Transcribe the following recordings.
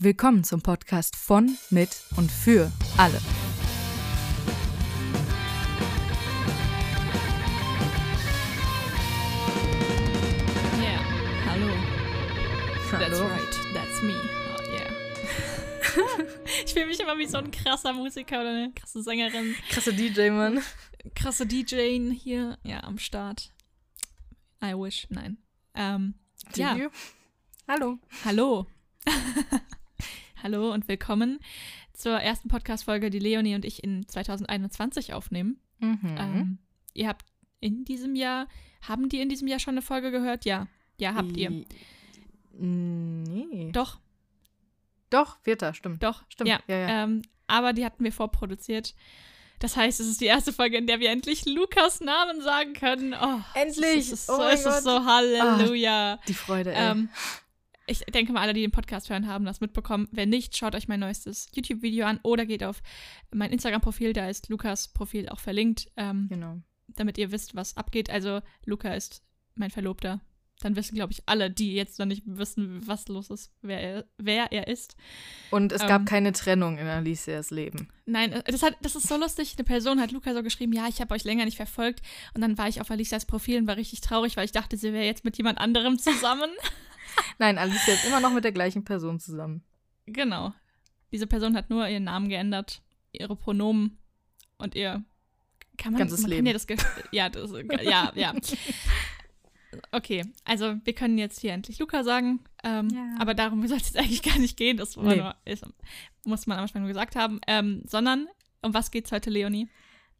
Willkommen zum Podcast von, mit und für alle. Yeah, hallo. That's Hallo. right, that's me. Oh yeah. ich fühle mich immer wie so ein krasser Musiker oder eine krasse Sängerin. Krasse DJ, Mann. Krasse DJ hier, ja, am Start. I wish, nein. Ähm, ja, Ja. Hallo. hallo. hallo und willkommen zur ersten Podcast-Folge, die Leonie und ich in 2021 aufnehmen. Mhm. Ähm, ihr habt in diesem Jahr, haben die in diesem Jahr schon eine Folge gehört? Ja. Ja, habt ihr. Nee. Doch, Doch, vierter, stimmt. Doch, Stimmt, Ja, ja, ja. Ähm, aber die hatten wir vorproduziert. Das heißt, es ist die erste Folge, in der wir endlich Lukas Namen sagen können. Oh, Endlich! Es ist, Oh so, es ist so Halleluja. Die Freude, ey. ähm, ich denke mal, alle, die den Podcast hören, haben das mitbekommen. Wenn nicht, schaut euch mein neuestes YouTube-Video an oder geht auf mein Instagram-Profil, da ist Lukas Profil auch verlinkt, ähm, genau. damit ihr wisst, was abgeht. Also, Luca ist mein Verlobter. Dann wissen, glaube ich, alle, die jetzt noch nicht wissen, was los ist, wer er, wer er ist. Und es gab ähm, keine Trennung in Alicias Leben. Nein, äh, das, hat, das ist so lustig. Eine Person hat Luca so geschrieben, ja, ich habe euch länger nicht verfolgt. Und dann war ich auf Alicias Profil und war richtig traurig, weil ich dachte, sie wäre jetzt mit jemand anderem zusammen. Nein, Alicia ist immer noch mit der gleichen Person zusammen. genau. Diese Person hat nur ihren Namen geändert, ihre Pronomen und ihr kann man, Ganzes man Leben. Kann ja, das, ja, das, ja, ja. Okay, also wir können jetzt hier endlich Luca sagen, ähm, Ja. aber darum soll es jetzt eigentlich gar nicht gehen, das war Nee. nur, ist, muss man am Anfang nur gesagt haben, ähm, sondern um was geht's heute, Leonie?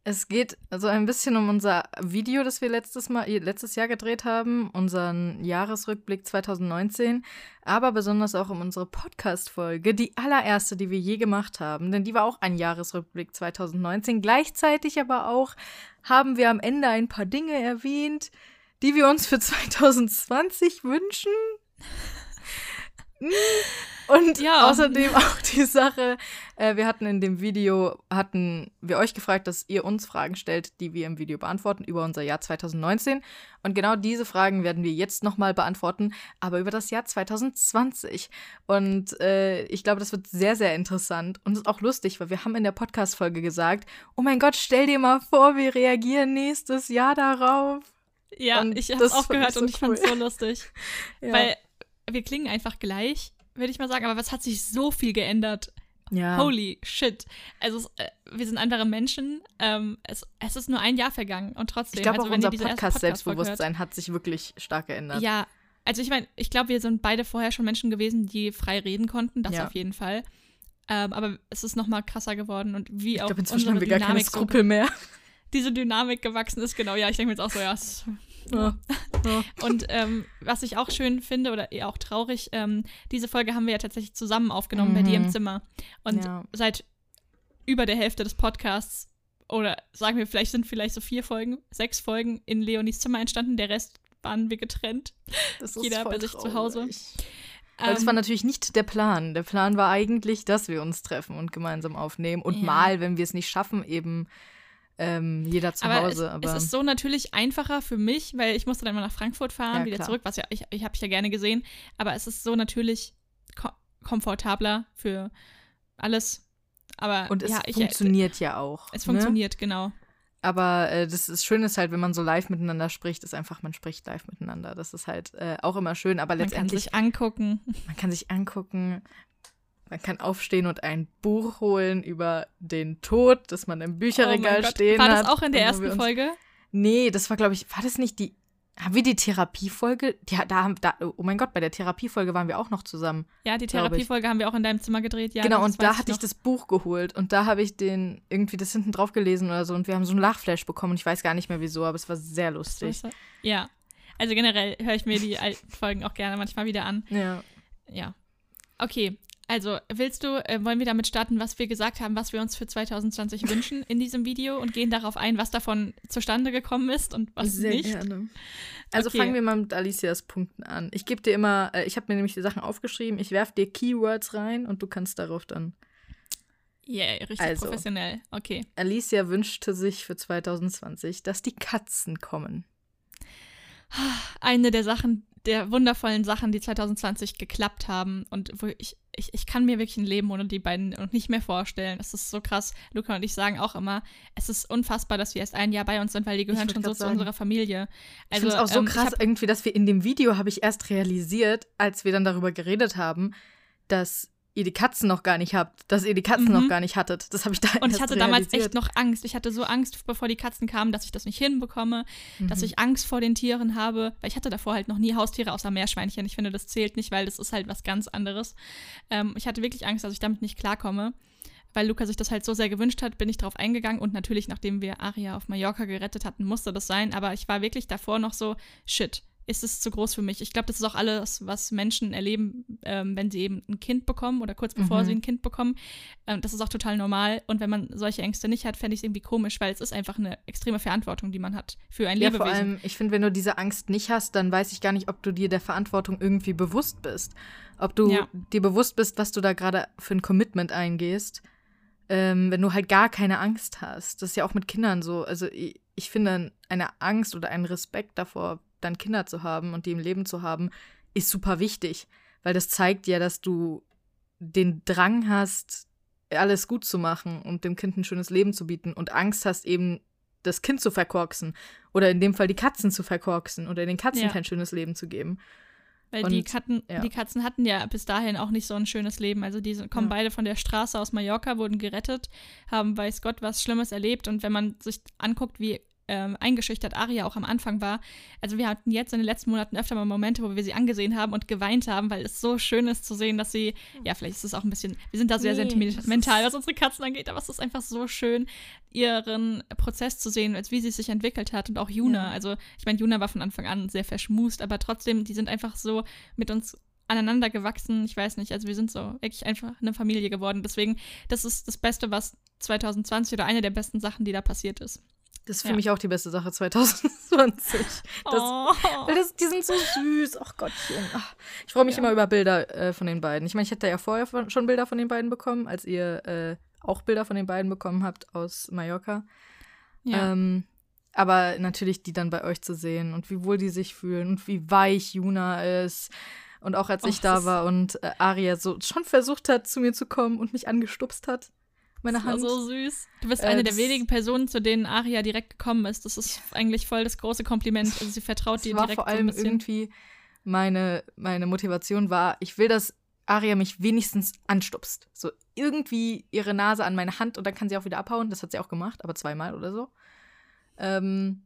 Es geht also ein bisschen um unser Video, das wir letztes Mal, letztes Jahr gedreht haben, unseren Jahresrückblick 2019, aber besonders auch um unsere Podcast-Folge, die allererste, die wir je gemacht haben, denn die war auch ein Jahresrückblick 2019. Gleichzeitig aber auch haben wir am Ende ein paar Dinge erwähnt, die wir uns für 2020 wünschen. Und Ja. außerdem auch die Sache, äh, wir hatten in dem Video, hatten wir euch gefragt, dass ihr uns Fragen stellt, die wir im Video beantworten über unser Jahr 2019. Und genau diese Fragen werden wir jetzt nochmal beantworten, aber über das Jahr 2020. Und äh, ich glaube, das wird sehr, sehr interessant und ist auch lustig, weil wir haben in der Podcast-Folge gesagt, oh mein Gott, stell dir mal vor, wir reagieren nächstes Jahr darauf. Ja, Und ich habe das es auch gehört so und ich fand es cool. so lustig. Ja. Weil wir klingen einfach gleich, würde ich mal sagen, aber was hat sich so viel geändert? Ja. Holy shit. Also es, äh, wir sind andere Menschen. Ähm, es, es ist nur ein Jahr vergangen und trotzdem. Ich glaube also, auch unser Podcast-Selbstbewusstsein Podcast-Folge hat sich wirklich stark geändert. Ja, also ich meine, ich glaube, wir sind beide vorher schon Menschen gewesen, die frei reden konnten, das Ja. auf jeden Fall. Ähm, aber es ist noch mal krasser geworden und wie ich auch glaube, inzwischen unsere haben wir gar keine Skrupel mehr. diese Dynamik gewachsen ist. Genau, ja, ich denke mir jetzt auch so, ja, es Ja. Ja. Und ähm, was ich auch schön finde oder eher auch traurig, ähm, diese Folge haben wir ja tatsächlich zusammen aufgenommen bei dir im Mhm. Zimmer. Und Ja. seit über der Hälfte des Podcasts oder sagen wir, vielleicht sind vielleicht so vier Folgen, sechs Folgen in Leonis Zimmer entstanden. Der Rest waren wir getrennt. Das Jeder bei sich zu Hause. Weil das Ähm, war natürlich nicht der Plan. Der Plan war eigentlich, dass wir uns treffen und gemeinsam aufnehmen. Und mal, wenn wir es nicht schaffen, eben ähm, jeder zu aber Hause. es, aber es ist so natürlich einfacher für mich, weil ich musste dann mal nach Frankfurt fahren, Ja, wieder klar. zurück, was ja, ich, ich habe ich ja gerne gesehen, aber es ist so natürlich ko komfortabler für alles. Aber und es ja, ich, funktioniert ja auch. Es ne? funktioniert, genau. Aber äh, das ist schön ist halt, wenn man so live miteinander spricht, ist einfach, man spricht live miteinander. Das ist halt äh, auch immer schön. Aber Man kann letztendlich, sich angucken. man kann sich angucken, man kann aufstehen und ein Buch holen über den Tod, das man im Oh Bücherregal Gott. stehen War hat. das auch in der ersten Folge? Nee, das war, glaube ich, war das nicht die. Haben wir die Therapiefolge? Die, da haben, da, oh mein Gott, bei der Therapiefolge waren wir auch noch zusammen. Ja, die ich. Therapiefolge haben wir auch in deinem Zimmer gedreht. Ja, genau, und da hatte ich noch. das Buch geholt und da habe ich den irgendwie das hinten drauf gelesen oder so und wir haben so einen Lachflash bekommen und ich weiß gar nicht mehr wieso, aber es war sehr lustig. Ja. Also generell höre ich mir die alten Folgen auch gerne manchmal wieder an. Ja. Ja. Okay. Also, willst du, äh, wollen wir damit starten, was wir gesagt haben, was wir uns für 2020 wünschen in diesem Video und gehen darauf ein, was davon zustande gekommen ist und was nicht? gerne. Also Okay. fangen wir mal mit Alicias Punkten an. Ich gebe dir immer, äh, ich habe mir nämlich die Sachen aufgeschrieben, ich werfe dir Keywords rein und du kannst darauf dann. Yeah, richtig Also. professionell. Okay. Alicia wünschte sich für 2020, dass die Katzen kommen. Eine der Sachen, der wundervollen Sachen, die 2020 geklappt haben und wo ich, ich, ich kann mir wirklich ein Leben ohne die beiden noch nicht mehr vorstellen. Es ist so krass. Luca und ich sagen auch immer, es ist unfassbar, dass wir erst ein Jahr bei uns sind, weil die gehören schon so sagen. zu unserer Familie. Also, ich finde es auch so ähm, krass irgendwie, dass wir in dem Video, habe ich erst realisiert, als wir dann darüber geredet haben, dass ihr die Katzen noch gar nicht habt, dass ihr die Katzen mhm. noch gar nicht hattet. Das habe ich da Und ich hatte damals echt noch Angst. Ich hatte so Angst, bevor die Katzen kamen, dass ich das nicht hinbekomme, mhm. dass ich Angst vor den Tieren habe, weil ich hatte davor halt noch nie Haustiere außer Meerschweinchen. Ich finde, das zählt nicht, weil das ist halt was ganz anderes. Ähm, ich hatte wirklich Angst, dass ich damit nicht klarkomme. Weil Luca sich das halt so sehr gewünscht hat, bin ich darauf eingegangen und natürlich, nachdem wir Aria auf Mallorca gerettet hatten, musste das sein. Aber ich war wirklich davor noch so, shit, ist es zu groß für mich. Ich glaube, das ist auch alles, was Menschen erleben, ähm, wenn sie eben ein Kind bekommen oder kurz bevor mhm. sie ein Kind bekommen. Ähm, das ist auch total normal. Und wenn man solche Ängste nicht hat, fände ich es irgendwie komisch, weil es ist einfach eine extreme Verantwortung, die man hat für ein ja, Lebewesen. Vor allem, ich finde, wenn du diese Angst nicht hast, dann weiß ich gar nicht, ob du dir der Verantwortung irgendwie bewusst bist. Ob du ja. dir bewusst bist, was du da gerade für ein Commitment eingehst. Ähm, wenn du halt gar keine Angst hast. Das ist ja auch mit Kindern so. Also ich, ich finde, eine Angst oder ein Respekt davor dann Kinder zu haben und die im Leben zu haben, ist super wichtig, weil das zeigt ja, dass du den Drang hast, alles gut zu machen und dem Kind ein schönes Leben zu bieten und Angst hast eben das Kind zu verkorksen oder in dem Fall die Katzen zu verkorksen oder den Katzen ja. kein schönes Leben zu geben. Weil und, die, Katten, ja. die Katzen hatten ja bis dahin auch nicht so ein schönes Leben. Also die kommen ja. beide von der Straße aus Mallorca, wurden gerettet, haben weiß Gott was Schlimmes erlebt. Und wenn man sich anguckt, wie ähm, eingeschüchtert Aria auch am Anfang war. Also wir hatten jetzt in den letzten Monaten öfter mal Momente, wo wir sie angesehen haben und geweint haben, weil es so schön ist zu sehen, dass sie, ja, vielleicht ist es auch ein bisschen, wir sind da sehr nee, sentimental, was unsere Katzen angeht, aber es ist einfach so schön, ihren Prozess zu sehen, als wie sie sich entwickelt hat und auch Juna. Ja. Also ich meine, Juna war von Anfang an sehr verschmust, aber trotzdem, die sind einfach so mit uns aneinander gewachsen. Ich weiß nicht, also wir sind so wirklich einfach eine Familie geworden. Deswegen, das ist das Beste, was 2020 oder eine der besten Sachen, die da passiert ist. Das ist für ja. mich auch die beste Sache 2020. Das, oh. das, die sind so süß. Ach Gottchen. Ach, ich freue mich ja. immer über Bilder äh, von den beiden. Ich meine, ich hätte ja vorher von, schon Bilder von den beiden bekommen, als ihr äh, auch Bilder von den beiden bekommen habt aus Mallorca. Ja. Ähm, aber natürlich die dann bei euch zu sehen und wie wohl die sich fühlen und wie weich Juna ist. Und auch als Och, ich da war und äh, Aria so schon versucht hat, zu mir zu kommen und mich angestupst hat meine Hand. so süß. Du bist äh, eine der wenigen Personen, zu denen Aria direkt gekommen ist. Das ist eigentlich voll das große Kompliment. Also sie vertraut dir direkt. War vor allem so irgendwie meine, meine Motivation war, ich will, dass Aria mich wenigstens anstupst. So irgendwie ihre Nase an meine Hand und dann kann sie auch wieder abhauen. Das hat sie auch gemacht, aber zweimal oder so. Ähm,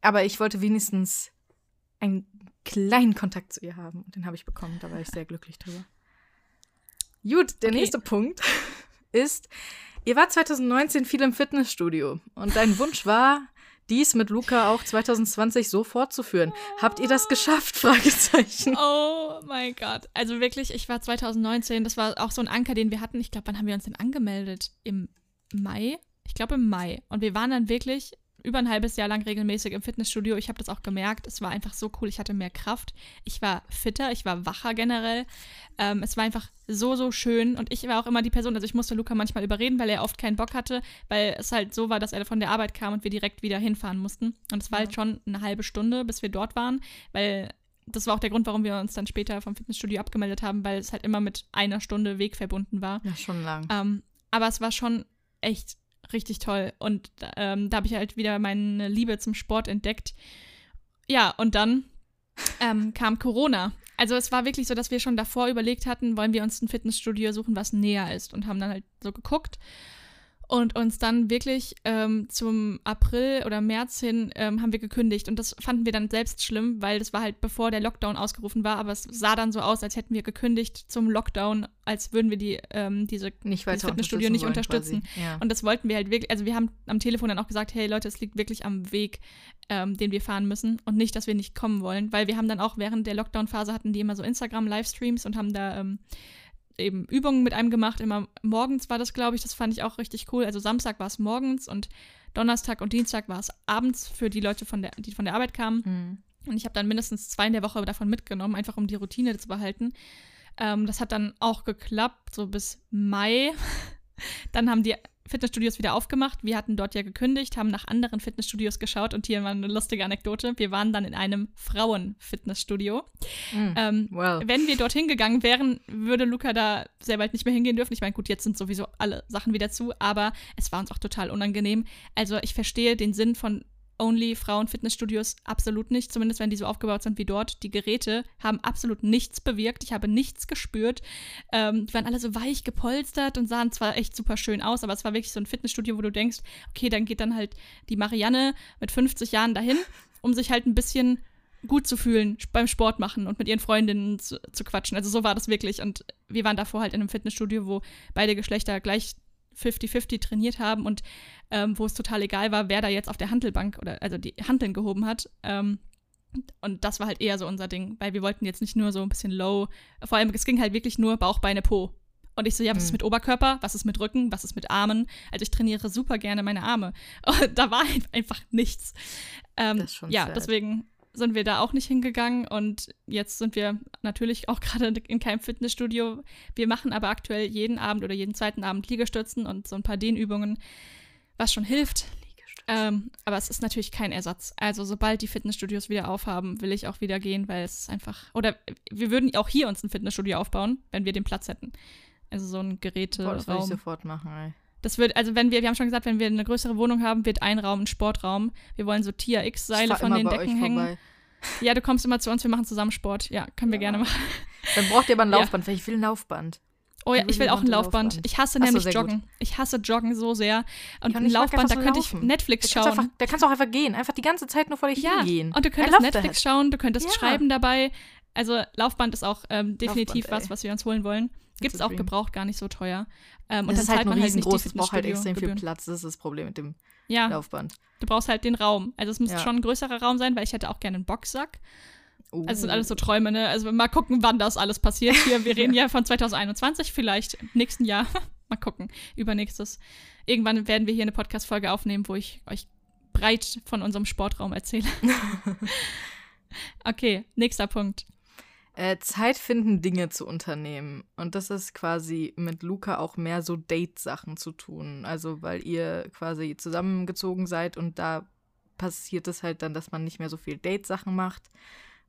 aber ich wollte wenigstens einen kleinen Kontakt zu ihr haben. Und den habe ich bekommen. Da war ich sehr glücklich drüber. Gut, der okay. nächste Punkt ist, ihr wart 2019 viel im Fitnessstudio und dein Wunsch war, dies mit Luca auch 2020 so fortzuführen. Habt ihr das geschafft? Fragezeichen. Oh mein Gott. Also wirklich, ich war 2019, das war auch so ein Anker, den wir hatten. Ich glaube, wann haben wir uns denn angemeldet? Im Mai? Ich glaube im Mai. Und wir waren dann wirklich über ein halbes Jahr lang regelmäßig im Fitnessstudio. Ich habe das auch gemerkt. Es war einfach so cool. Ich hatte mehr Kraft. Ich war fitter. Ich war wacher generell. Ähm, es war einfach so, so schön. Und ich war auch immer die Person, also ich musste Luca manchmal überreden, weil er oft keinen Bock hatte, weil es halt so war, dass er von der Arbeit kam und wir direkt wieder hinfahren mussten. Und es war halt ja. halt schon eine halbe Stunde, bis wir dort waren, weil das war auch der Grund, warum wir uns dann später vom Fitnessstudio abgemeldet haben, weil es halt immer mit einer Stunde Weg verbunden war. Ja, schon lang. Ähm, aber es war schon echt richtig toll. Und ähm, da habe ich halt wieder meine Liebe zum Sport entdeckt. Ja, und dann ähm, kam Corona. Also es war wirklich so, dass wir schon davor überlegt hatten, wollen wir uns ein Fitnessstudio suchen, was näher ist und haben dann halt so geguckt und uns dann wirklich ähm, zum April oder März hin ähm, haben wir gekündigt. Und das fanden wir dann selbst schlimm, weil das war halt bevor der Lockdown ausgerufen war, aber es sah dann so aus, als hätten wir gekündigt zum Lockdown, als würden wir die, ähm, diese nicht Fitnessstudio nicht unterstützen. Ja. Und das wollten wir halt wirklich, also wir haben am Telefon dann auch gesagt, hey Leute, es liegt wirklich am Weg, ähm, den wir fahren müssen und nicht, dass wir nicht kommen wollen, weil wir haben dann auch während der Lockdown-Phase hatten die immer so Instagram-Livestreams und haben da ähm, eben Übungen mit einem gemacht. Immer morgens war das, glaube ich. Das fand ich auch richtig cool. Also Samstag war es morgens und Donnerstag und Dienstag war es abends für die Leute, von der, die von der Arbeit kamen. Mhm. Und ich habe dann mindestens zwei in der Woche davon mitgenommen, einfach um die Routine zu behalten. Ähm, das hat dann auch geklappt, so bis Mai. Dann haben die Fitnessstudios wieder aufgemacht. Wir hatten dort ja gekündigt, haben nach anderen Fitnessstudios geschaut und hier war eine lustige Anekdote. Wir waren dann in einem Frauen-Fitnessstudio. Mm, ähm, well. Wenn wir dorthin gegangen wären, würde Luca da sehr bald nicht mehr hingehen dürfen. Ich meine, gut, jetzt sind sowieso alle Sachen wieder zu, aber es war uns auch total unangenehm. Also ich verstehe den Sinn von Only Frauen-Fitnessstudios absolut nicht, zumindest wenn die so aufgebaut sind wie dort. Die Geräte haben absolut nichts bewirkt. Ich habe nichts gespürt. Ähm, die waren alle so weich gepolstert und sahen zwar echt super schön aus, aber es war wirklich so ein Fitnessstudio, wo du denkst, okay, dann geht dann halt die Marianne mit 50 Jahren dahin, um sich halt ein bisschen gut zu fühlen beim Sport machen und mit ihren Freundinnen zu, zu quatschen. Also so war das wirklich. Und wir waren davor halt in einem Fitnessstudio, wo beide Geschlechter gleich 50-50 trainiert haben und ähm, wo es total egal war, wer da jetzt auf der Handelbank oder also die Handeln gehoben hat. Ähm, und das war halt eher so unser Ding, weil wir wollten jetzt nicht nur so ein bisschen low, vor allem es ging halt wirklich nur Bauch, Beine, Po. Und ich so, ja, was ist hm. mit Oberkörper? Was ist mit Rücken? Was ist mit Armen? Also ich trainiere super gerne meine Arme. Und da war halt einfach nichts. Ähm, ja, sad. deswegen sind wir da auch nicht hingegangen und jetzt sind wir natürlich auch gerade in keinem Fitnessstudio. Wir machen aber aktuell jeden Abend oder jeden zweiten Abend Liegestützen und so ein paar Dehnübungen, was schon hilft. Ähm, aber es ist natürlich kein Ersatz. Also sobald die Fitnessstudios wieder aufhaben, will ich auch wieder gehen, weil es einfach. Oder wir würden auch hier uns ein Fitnessstudio aufbauen, wenn wir den Platz hätten. Also so ein Geräteraum. Das würde ich sofort machen, ey. Das wird, also wenn wir, wir haben schon gesagt, wenn wir eine größere Wohnung haben, wird ein Raum ein Sportraum. Wir wollen so Tier X-Seile von den Decken hängen. Ja, du kommst immer zu uns, wir machen zusammen Sport. Ja, können wir ja. gerne machen. Dann braucht ihr aber ein Laufband, ja. weil ich will ein Laufband. Oh ja, ich will auch ein Laufband. Laufband. Ich hasse nämlich so, Joggen. Gut. Ich hasse Joggen so sehr. Und ja, ein Laufband, da könnte ich Netflix schauen. Einfach, da kannst du auch einfach gehen. Einfach die ganze Zeit nur vor dich ja. hingehen. Und du könntest Netflix schauen, du könntest ja. schreiben dabei. Also Laufband ist auch ähm, definitiv Laufband, was, was wir uns holen wollen. Gibt es auch gebraucht, gar nicht so teuer. Ähm, und das ist halt nur riesengroß, es braucht halt extrem viel Platz. Das ist das Problem mit dem ja. Laufband. Du brauchst halt den Raum. Also es muss ja. schon ein größerer Raum sein, weil ich hätte auch gerne einen Boxsack. Uh. Also sind alles so Träume, ne? Also mal gucken, wann das alles passiert hier. Wir reden ja von 2021, vielleicht im nächsten Jahr. mal gucken, übernächstes. Irgendwann werden wir hier eine Podcast-Folge aufnehmen, wo ich euch breit von unserem Sportraum erzähle. okay, nächster Punkt. Äh, Zeit finden, Dinge zu unternehmen. Und das ist quasi mit Luca auch mehr so Date-Sachen zu tun. Also, weil ihr quasi zusammengezogen seid und da passiert es halt dann, dass man nicht mehr so viel Date-Sachen macht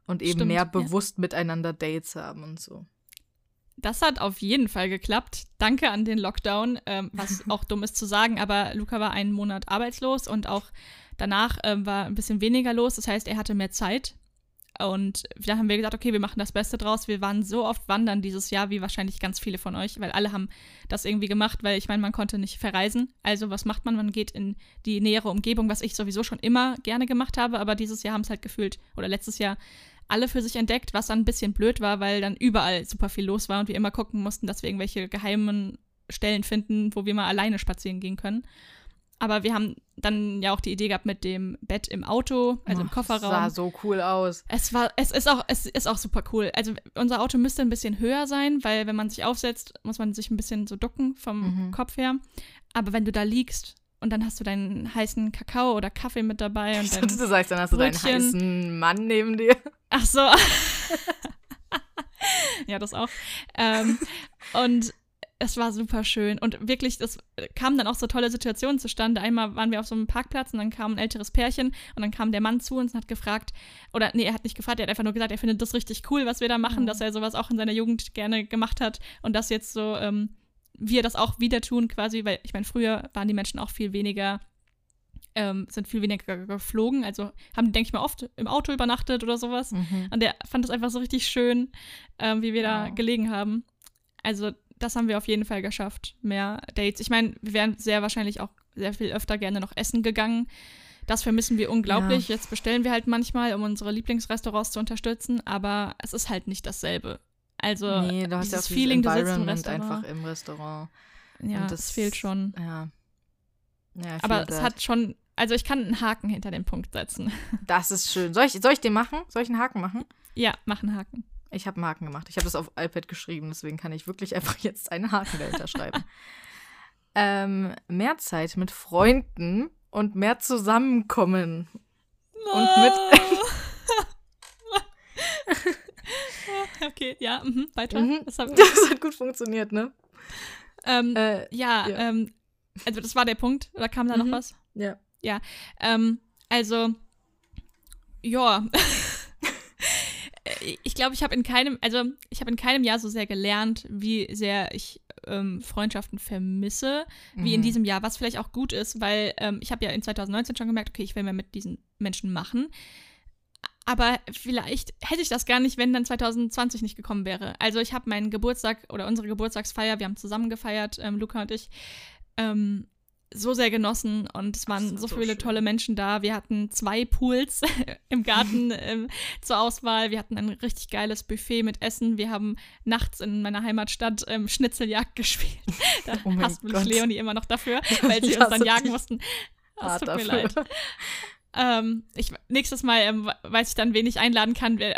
und eben Stimmt, mehr bewusst ja. miteinander Dates haben und so. Das hat auf jeden Fall geklappt. Danke an den Lockdown, ähm, was auch dumm ist zu sagen, aber Luca war einen Monat arbeitslos und auch danach ähm, war ein bisschen weniger los. Das heißt, er hatte mehr Zeit. Und da haben wir gesagt, okay, wir machen das Beste draus. Wir waren so oft wandern dieses Jahr, wie wahrscheinlich ganz viele von euch, weil alle haben das irgendwie gemacht, weil ich meine, man konnte nicht verreisen. Also was macht man? Man geht in die nähere Umgebung, was ich sowieso schon immer gerne gemacht habe, aber dieses Jahr haben es halt gefühlt, oder letztes Jahr alle für sich entdeckt, was dann ein bisschen blöd war, weil dann überall super viel los war und wir immer gucken mussten, dass wir irgendwelche geheimen Stellen finden, wo wir mal alleine spazieren gehen können. Aber wir haben dann ja auch die Idee gehabt mit dem Bett im Auto, also oh, im Kofferraum. Das sah so cool aus. Es war, es ist auch, es ist auch super cool. Also unser Auto müsste ein bisschen höher sein, weil wenn man sich aufsetzt, muss man sich ein bisschen so ducken vom mhm. Kopf her. Aber wenn du da liegst und dann hast du deinen heißen Kakao oder Kaffee mit dabei und dann. Du sagst, dann hast du deinen heißen Mann neben dir. Ach so. ja, das auch. Ähm, und es war super schön. Und wirklich, das kamen dann auch so tolle Situationen zustande. Einmal waren wir auf so einem Parkplatz und dann kam ein älteres Pärchen und dann kam der Mann zu uns und hat gefragt, oder nee, er hat nicht gefragt, er hat einfach nur gesagt, er findet das richtig cool, was wir da machen, mhm. dass er sowas auch in seiner Jugend gerne gemacht hat und das jetzt so, ähm, wir das auch wieder tun quasi, weil ich meine, früher waren die Menschen auch viel weniger ähm, sind viel weniger geflogen. Also haben, denke ich mal, oft im Auto übernachtet oder sowas. Mhm. Und der fand es einfach so richtig schön, ähm, wie wir wow. da gelegen haben. Also, das haben wir auf jeden Fall geschafft. Mehr Dates. Ich meine, wir wären sehr wahrscheinlich auch sehr viel öfter gerne noch essen gegangen. Das vermissen wir unglaublich. Ja. Jetzt bestellen wir halt manchmal, um unsere Lieblingsrestaurants zu unterstützen, aber es ist halt nicht dasselbe. Also nee, du hast dieses ja Feeling, du sitzt im Restaurant. einfach im Restaurant. Ja, das, das fehlt schon. Ja. ja aber es hat schon also ich kann einen Haken hinter den Punkt setzen. Das ist schön. Soll ich, soll ich den machen? Soll ich einen Haken machen? Ja, mach einen Haken. Ich habe einen Haken gemacht. Ich habe das auf iPad geschrieben, deswegen kann ich wirklich einfach jetzt einen Haken dahinter schreiben. ähm, mehr Zeit mit Freunden und mehr zusammenkommen. No. Und mit. okay, ja, mhm, weiter. Mhm. Das, hat das hat gut funktioniert, ne? Ähm, äh, ja, ja. Ähm, also das war der Punkt. Oder kam da mhm. noch was? Ja. Ja. Ähm, also, ja. Ich glaube, ich habe in keinem, also ich habe in keinem Jahr so sehr gelernt, wie sehr ich ähm, Freundschaften vermisse, mhm. wie in mhm. diesem Jahr, was vielleicht auch gut ist, weil ähm, ich habe ja in 2019 schon gemerkt, okay, ich will mehr mit diesen Menschen machen. Aber vielleicht hätte ich das gar nicht, wenn dann 2020 nicht gekommen wäre. Also ich habe meinen Geburtstag oder unsere Geburtstagsfeier, wir haben zusammen gefeiert, ähm, Luca und ich, ähm, so sehr genossen und es waren so, so viele schön. tolle Menschen da. Wir hatten zwei Pools im Garten ähm, zur Auswahl. Wir hatten ein richtig geiles Buffet mit Essen. Wir haben nachts in meiner Heimatstadt ähm, Schnitzeljagd gespielt. Da oh hasst mich Leonie immer noch dafür, weil sie uns dann jagen mussten. Das tut dafür. mir leid. Ähm, ich, nächstes Mal ähm, weiß ich dann, wen ich einladen kann, wer,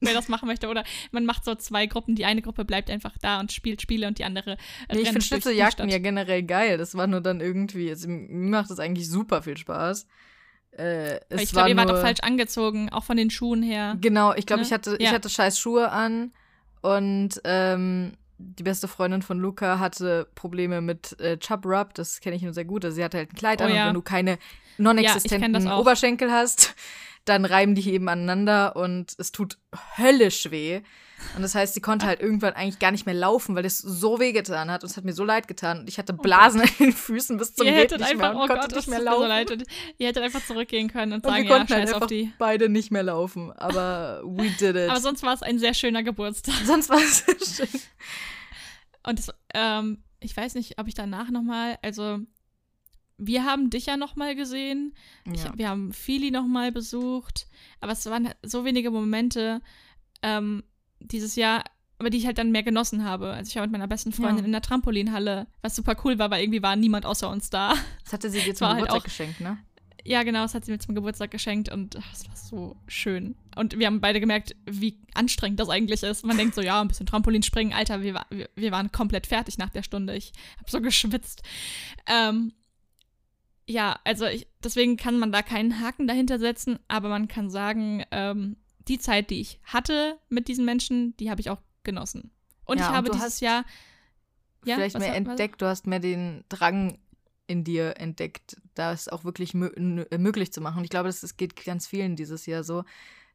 wer das machen möchte. Oder man macht so zwei Gruppen. Die eine Gruppe bleibt einfach da und spielt Spiele und die andere. Äh, nee, ich finde Schnitzeljagden ja generell geil. Das war nur dann irgendwie, also, mir macht das eigentlich super viel Spaß. Äh, ich glaube, ihr wart auch falsch angezogen, auch von den Schuhen her. Genau, ich glaube, ne? ich, hatte, ja. ich hatte scheiß Schuhe an und ähm, die beste Freundin von Luca hatte Probleme mit äh, Chub Rub, das kenne ich nur sehr gut. Also sie hatte halt ein Kleid oh, an ja. und wenn du keine non-existenten ja, Oberschenkel hast, dann reiben die eben aneinander und es tut höllisch weh. Und das heißt, sie konnte halt irgendwann eigentlich gar nicht mehr laufen, weil es so weh getan hat. Und es hat mir so leid getan. Und ich hatte oh Blasen oh in den Füßen bis zum ihr hättet nicht einfach, mehr und oh konnte Gott, nicht mehr laufen. So ihr hättet einfach zurückgehen können und, und sagen, wir konnten ja, halt auf die. beide nicht mehr laufen. Aber we did it. Aber sonst war es ein sehr schöner Geburtstag. Sonst war es sehr schön. Und das, ähm, ich weiß nicht, ob ich danach noch mal, also wir haben dich ja noch mal gesehen. Ja. Ich, wir haben Fili noch mal besucht. Aber es waren so wenige Momente ähm, dieses Jahr, aber die ich halt dann mehr genossen habe. Also ich war mit meiner besten Freundin ja. in der Trampolinhalle, was super cool war, weil irgendwie war niemand außer uns da. Das hatte sie dir zum halt Geburtstag halt auch, geschenkt, ne? Ja, genau, das hat sie mir zum Geburtstag geschenkt und es war so schön. Und wir haben beide gemerkt, wie anstrengend das eigentlich ist. Man denkt so, ja, ein bisschen Trampolin springen. Alter, wir, wir, wir waren komplett fertig nach der Stunde. Ich habe so geschwitzt. Ähm, ja, also ich, deswegen kann man da keinen Haken dahinter setzen, aber man kann sagen, ähm, die Zeit, die ich hatte mit diesen Menschen, die habe ich auch genossen. Und ja, ich habe dieses Jahr ja, vielleicht mehr entdeckt, du hast mehr den Drang in dir entdeckt, das auch wirklich mö möglich zu machen. Und ich glaube, das, das geht ganz vielen dieses Jahr so,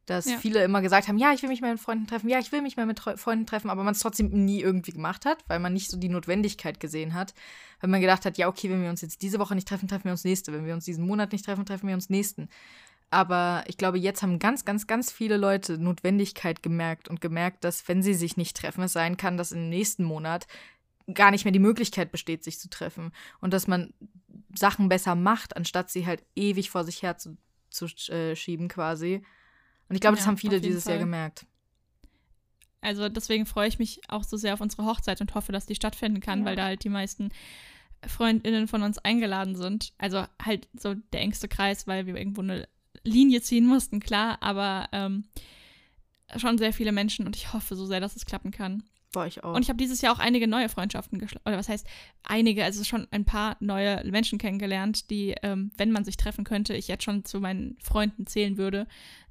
dass ja. viele immer gesagt haben, ja, ich will mich mal mit Freunden treffen, ja, ich will mich mal mit Freunden treffen, aber man es trotzdem nie irgendwie gemacht hat, weil man nicht so die Notwendigkeit gesehen hat, weil man gedacht hat, ja, okay, wenn wir uns jetzt diese Woche nicht treffen, treffen wir uns nächste, wenn wir uns diesen Monat nicht treffen, treffen wir uns nächsten. Aber ich glaube, jetzt haben ganz, ganz, ganz viele Leute Notwendigkeit gemerkt und gemerkt, dass wenn sie sich nicht treffen, es sein kann, dass im nächsten Monat gar nicht mehr die Möglichkeit besteht, sich zu treffen. Und dass man Sachen besser macht, anstatt sie halt ewig vor sich her zu, zu äh, schieben quasi. Und ich glaube, ja, das haben viele dieses Fall. Jahr gemerkt. Also deswegen freue ich mich auch so sehr auf unsere Hochzeit und hoffe, dass die stattfinden kann, ja. weil da halt die meisten Freundinnen von uns eingeladen sind. Also halt so der engste Kreis, weil wir irgendwo eine Linie ziehen mussten, klar, aber ähm, schon sehr viele Menschen und ich hoffe so sehr, dass es klappen kann. War ich auch. Und ich habe dieses Jahr auch einige neue Freundschaften geschlossen. Oder was heißt einige? Also schon ein paar neue Menschen kennengelernt, die, ähm, wenn man sich treffen könnte, ich jetzt schon zu meinen Freunden zählen würde.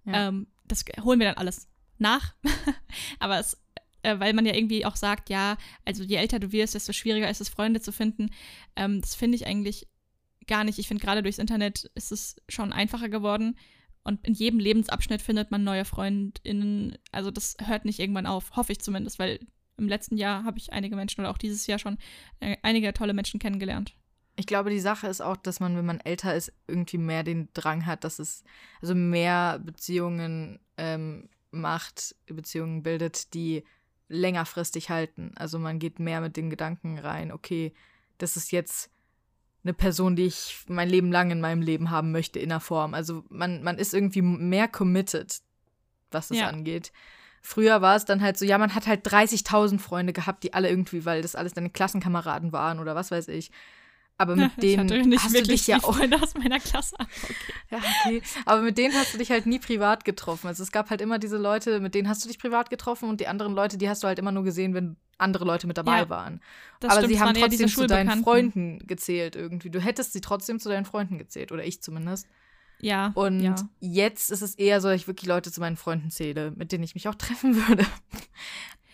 Ja. Ähm, das holen wir dann alles nach. Aber es, äh, weil man ja irgendwie auch sagt, ja, also je älter du wirst, desto schwieriger ist es, Freunde zu finden. Ähm, das finde ich eigentlich gar nicht. Ich finde, gerade durchs Internet ist es schon einfacher geworden. Und in jedem Lebensabschnitt findet man neue FreundInnen. Also das hört nicht irgendwann auf, hoffe ich zumindest, weil im letzten Jahr habe ich einige Menschen oder auch dieses Jahr schon äh, einige tolle Menschen kennengelernt. Ich glaube, die Sache ist auch, dass man, wenn man älter ist, irgendwie mehr den Drang hat, dass es also mehr Beziehungen ähm, macht, Beziehungen bildet, die längerfristig halten. Also man geht mehr mit den Gedanken rein, okay, das ist jetzt eine Person, die ich mein Leben lang in meinem Leben haben möchte in der Form. Also man, man ist irgendwie mehr committed, was das ja. angeht. Früher war es dann halt so, ja, man hat halt 30.000 Freunde gehabt, die alle irgendwie, weil das alles deine Klassenkameraden waren oder was weiß ich. Aber mit denen hast du dich ja auch Freunde aus meiner Klasse. Okay. Ja, okay. Aber mit denen hast du dich halt nie privat getroffen. Also es gab halt immer diese Leute, mit denen hast du dich privat getroffen und die anderen Leute, die hast du halt immer nur gesehen, wenn andere Leute mit dabei ja, waren. Aber stimmt, sie haben trotzdem zu deinen Freunden gezählt irgendwie. Du hättest sie trotzdem zu deinen Freunden gezählt oder ich zumindest. Ja. Und ja. jetzt ist es eher so, dass ich wirklich Leute zu meinen Freunden zähle, mit denen ich mich auch treffen würde.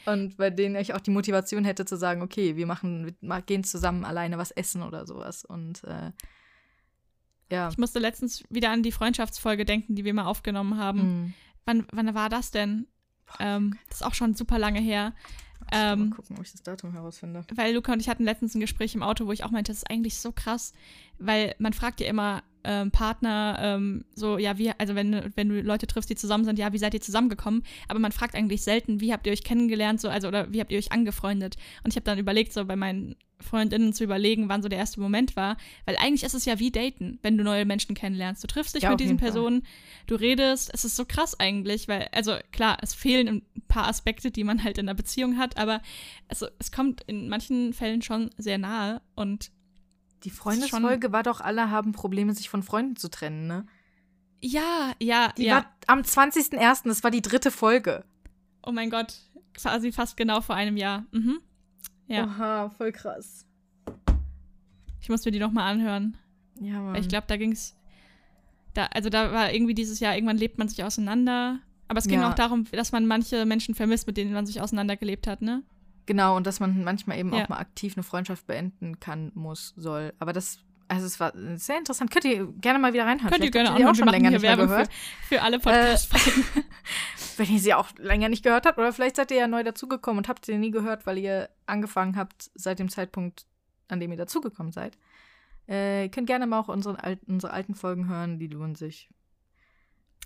Und bei denen ich auch die Motivation hätte zu sagen, okay, wir machen, wir gehen zusammen alleine was essen oder sowas. Und äh, ja. Ich musste letztens wieder an die Freundschaftsfolge denken, die wir mal aufgenommen haben. Mhm. Wann, wann war das denn? Ähm, das ist auch schon super lange her. Ähm, mal gucken, ob ich das Datum herausfinde. Weil Luca und ich hatten letztens ein Gespräch im Auto, wo ich auch meinte, das ist eigentlich so krass, weil man fragt ja immer ähm, Partner ähm, so, ja, wie, also wenn, wenn du Leute triffst, die zusammen sind, ja, wie seid ihr zusammengekommen? Aber man fragt eigentlich selten, wie habt ihr euch kennengelernt, so, also, oder wie habt ihr euch angefreundet? Und ich habe dann überlegt, so bei meinen Freundinnen zu überlegen, wann so der erste Moment war, weil eigentlich ist es ja wie Daten, wenn du neue Menschen kennenlernst. Du triffst dich ja, mit diesen Personen, du redest, es ist so krass eigentlich, weil, also klar, es fehlen ein paar Aspekte, die man halt in einer Beziehung hat, aber also, es kommt in manchen Fällen schon sehr nahe und die Freundesfolge war doch, alle haben Probleme, sich von Freunden zu trennen, ne? Ja, ja, die ja. war am 20.01., das war die dritte Folge. Oh mein Gott, quasi fast genau vor einem Jahr. Mhm. Ja. Aha, voll krass. Ich muss mir die nochmal anhören. Ja, Mann. Ich glaube, da ging's. Da, also da war irgendwie dieses Jahr, irgendwann lebt man sich auseinander. Aber es ging ja. auch darum, dass man manche Menschen vermisst, mit denen man sich auseinandergelebt hat, ne? Genau, und dass man manchmal eben ja. auch mal aktiv eine Freundschaft beenden kann, muss, soll. Aber das, also es war sehr interessant. Könnt ihr gerne mal wieder reinhören. Könnt ihr gerne auch, ihr auch schon länger nicht mehr gehört. Für, für alle podcast äh, Wenn ihr sie auch länger nicht gehört habt. Oder vielleicht seid ihr ja neu dazugekommen und habt sie nie gehört, weil ihr angefangen habt seit dem Zeitpunkt, an dem ihr dazugekommen seid. Äh, ihr könnt gerne mal auch unsere alten, unsere alten Folgen hören, die lohnen sich.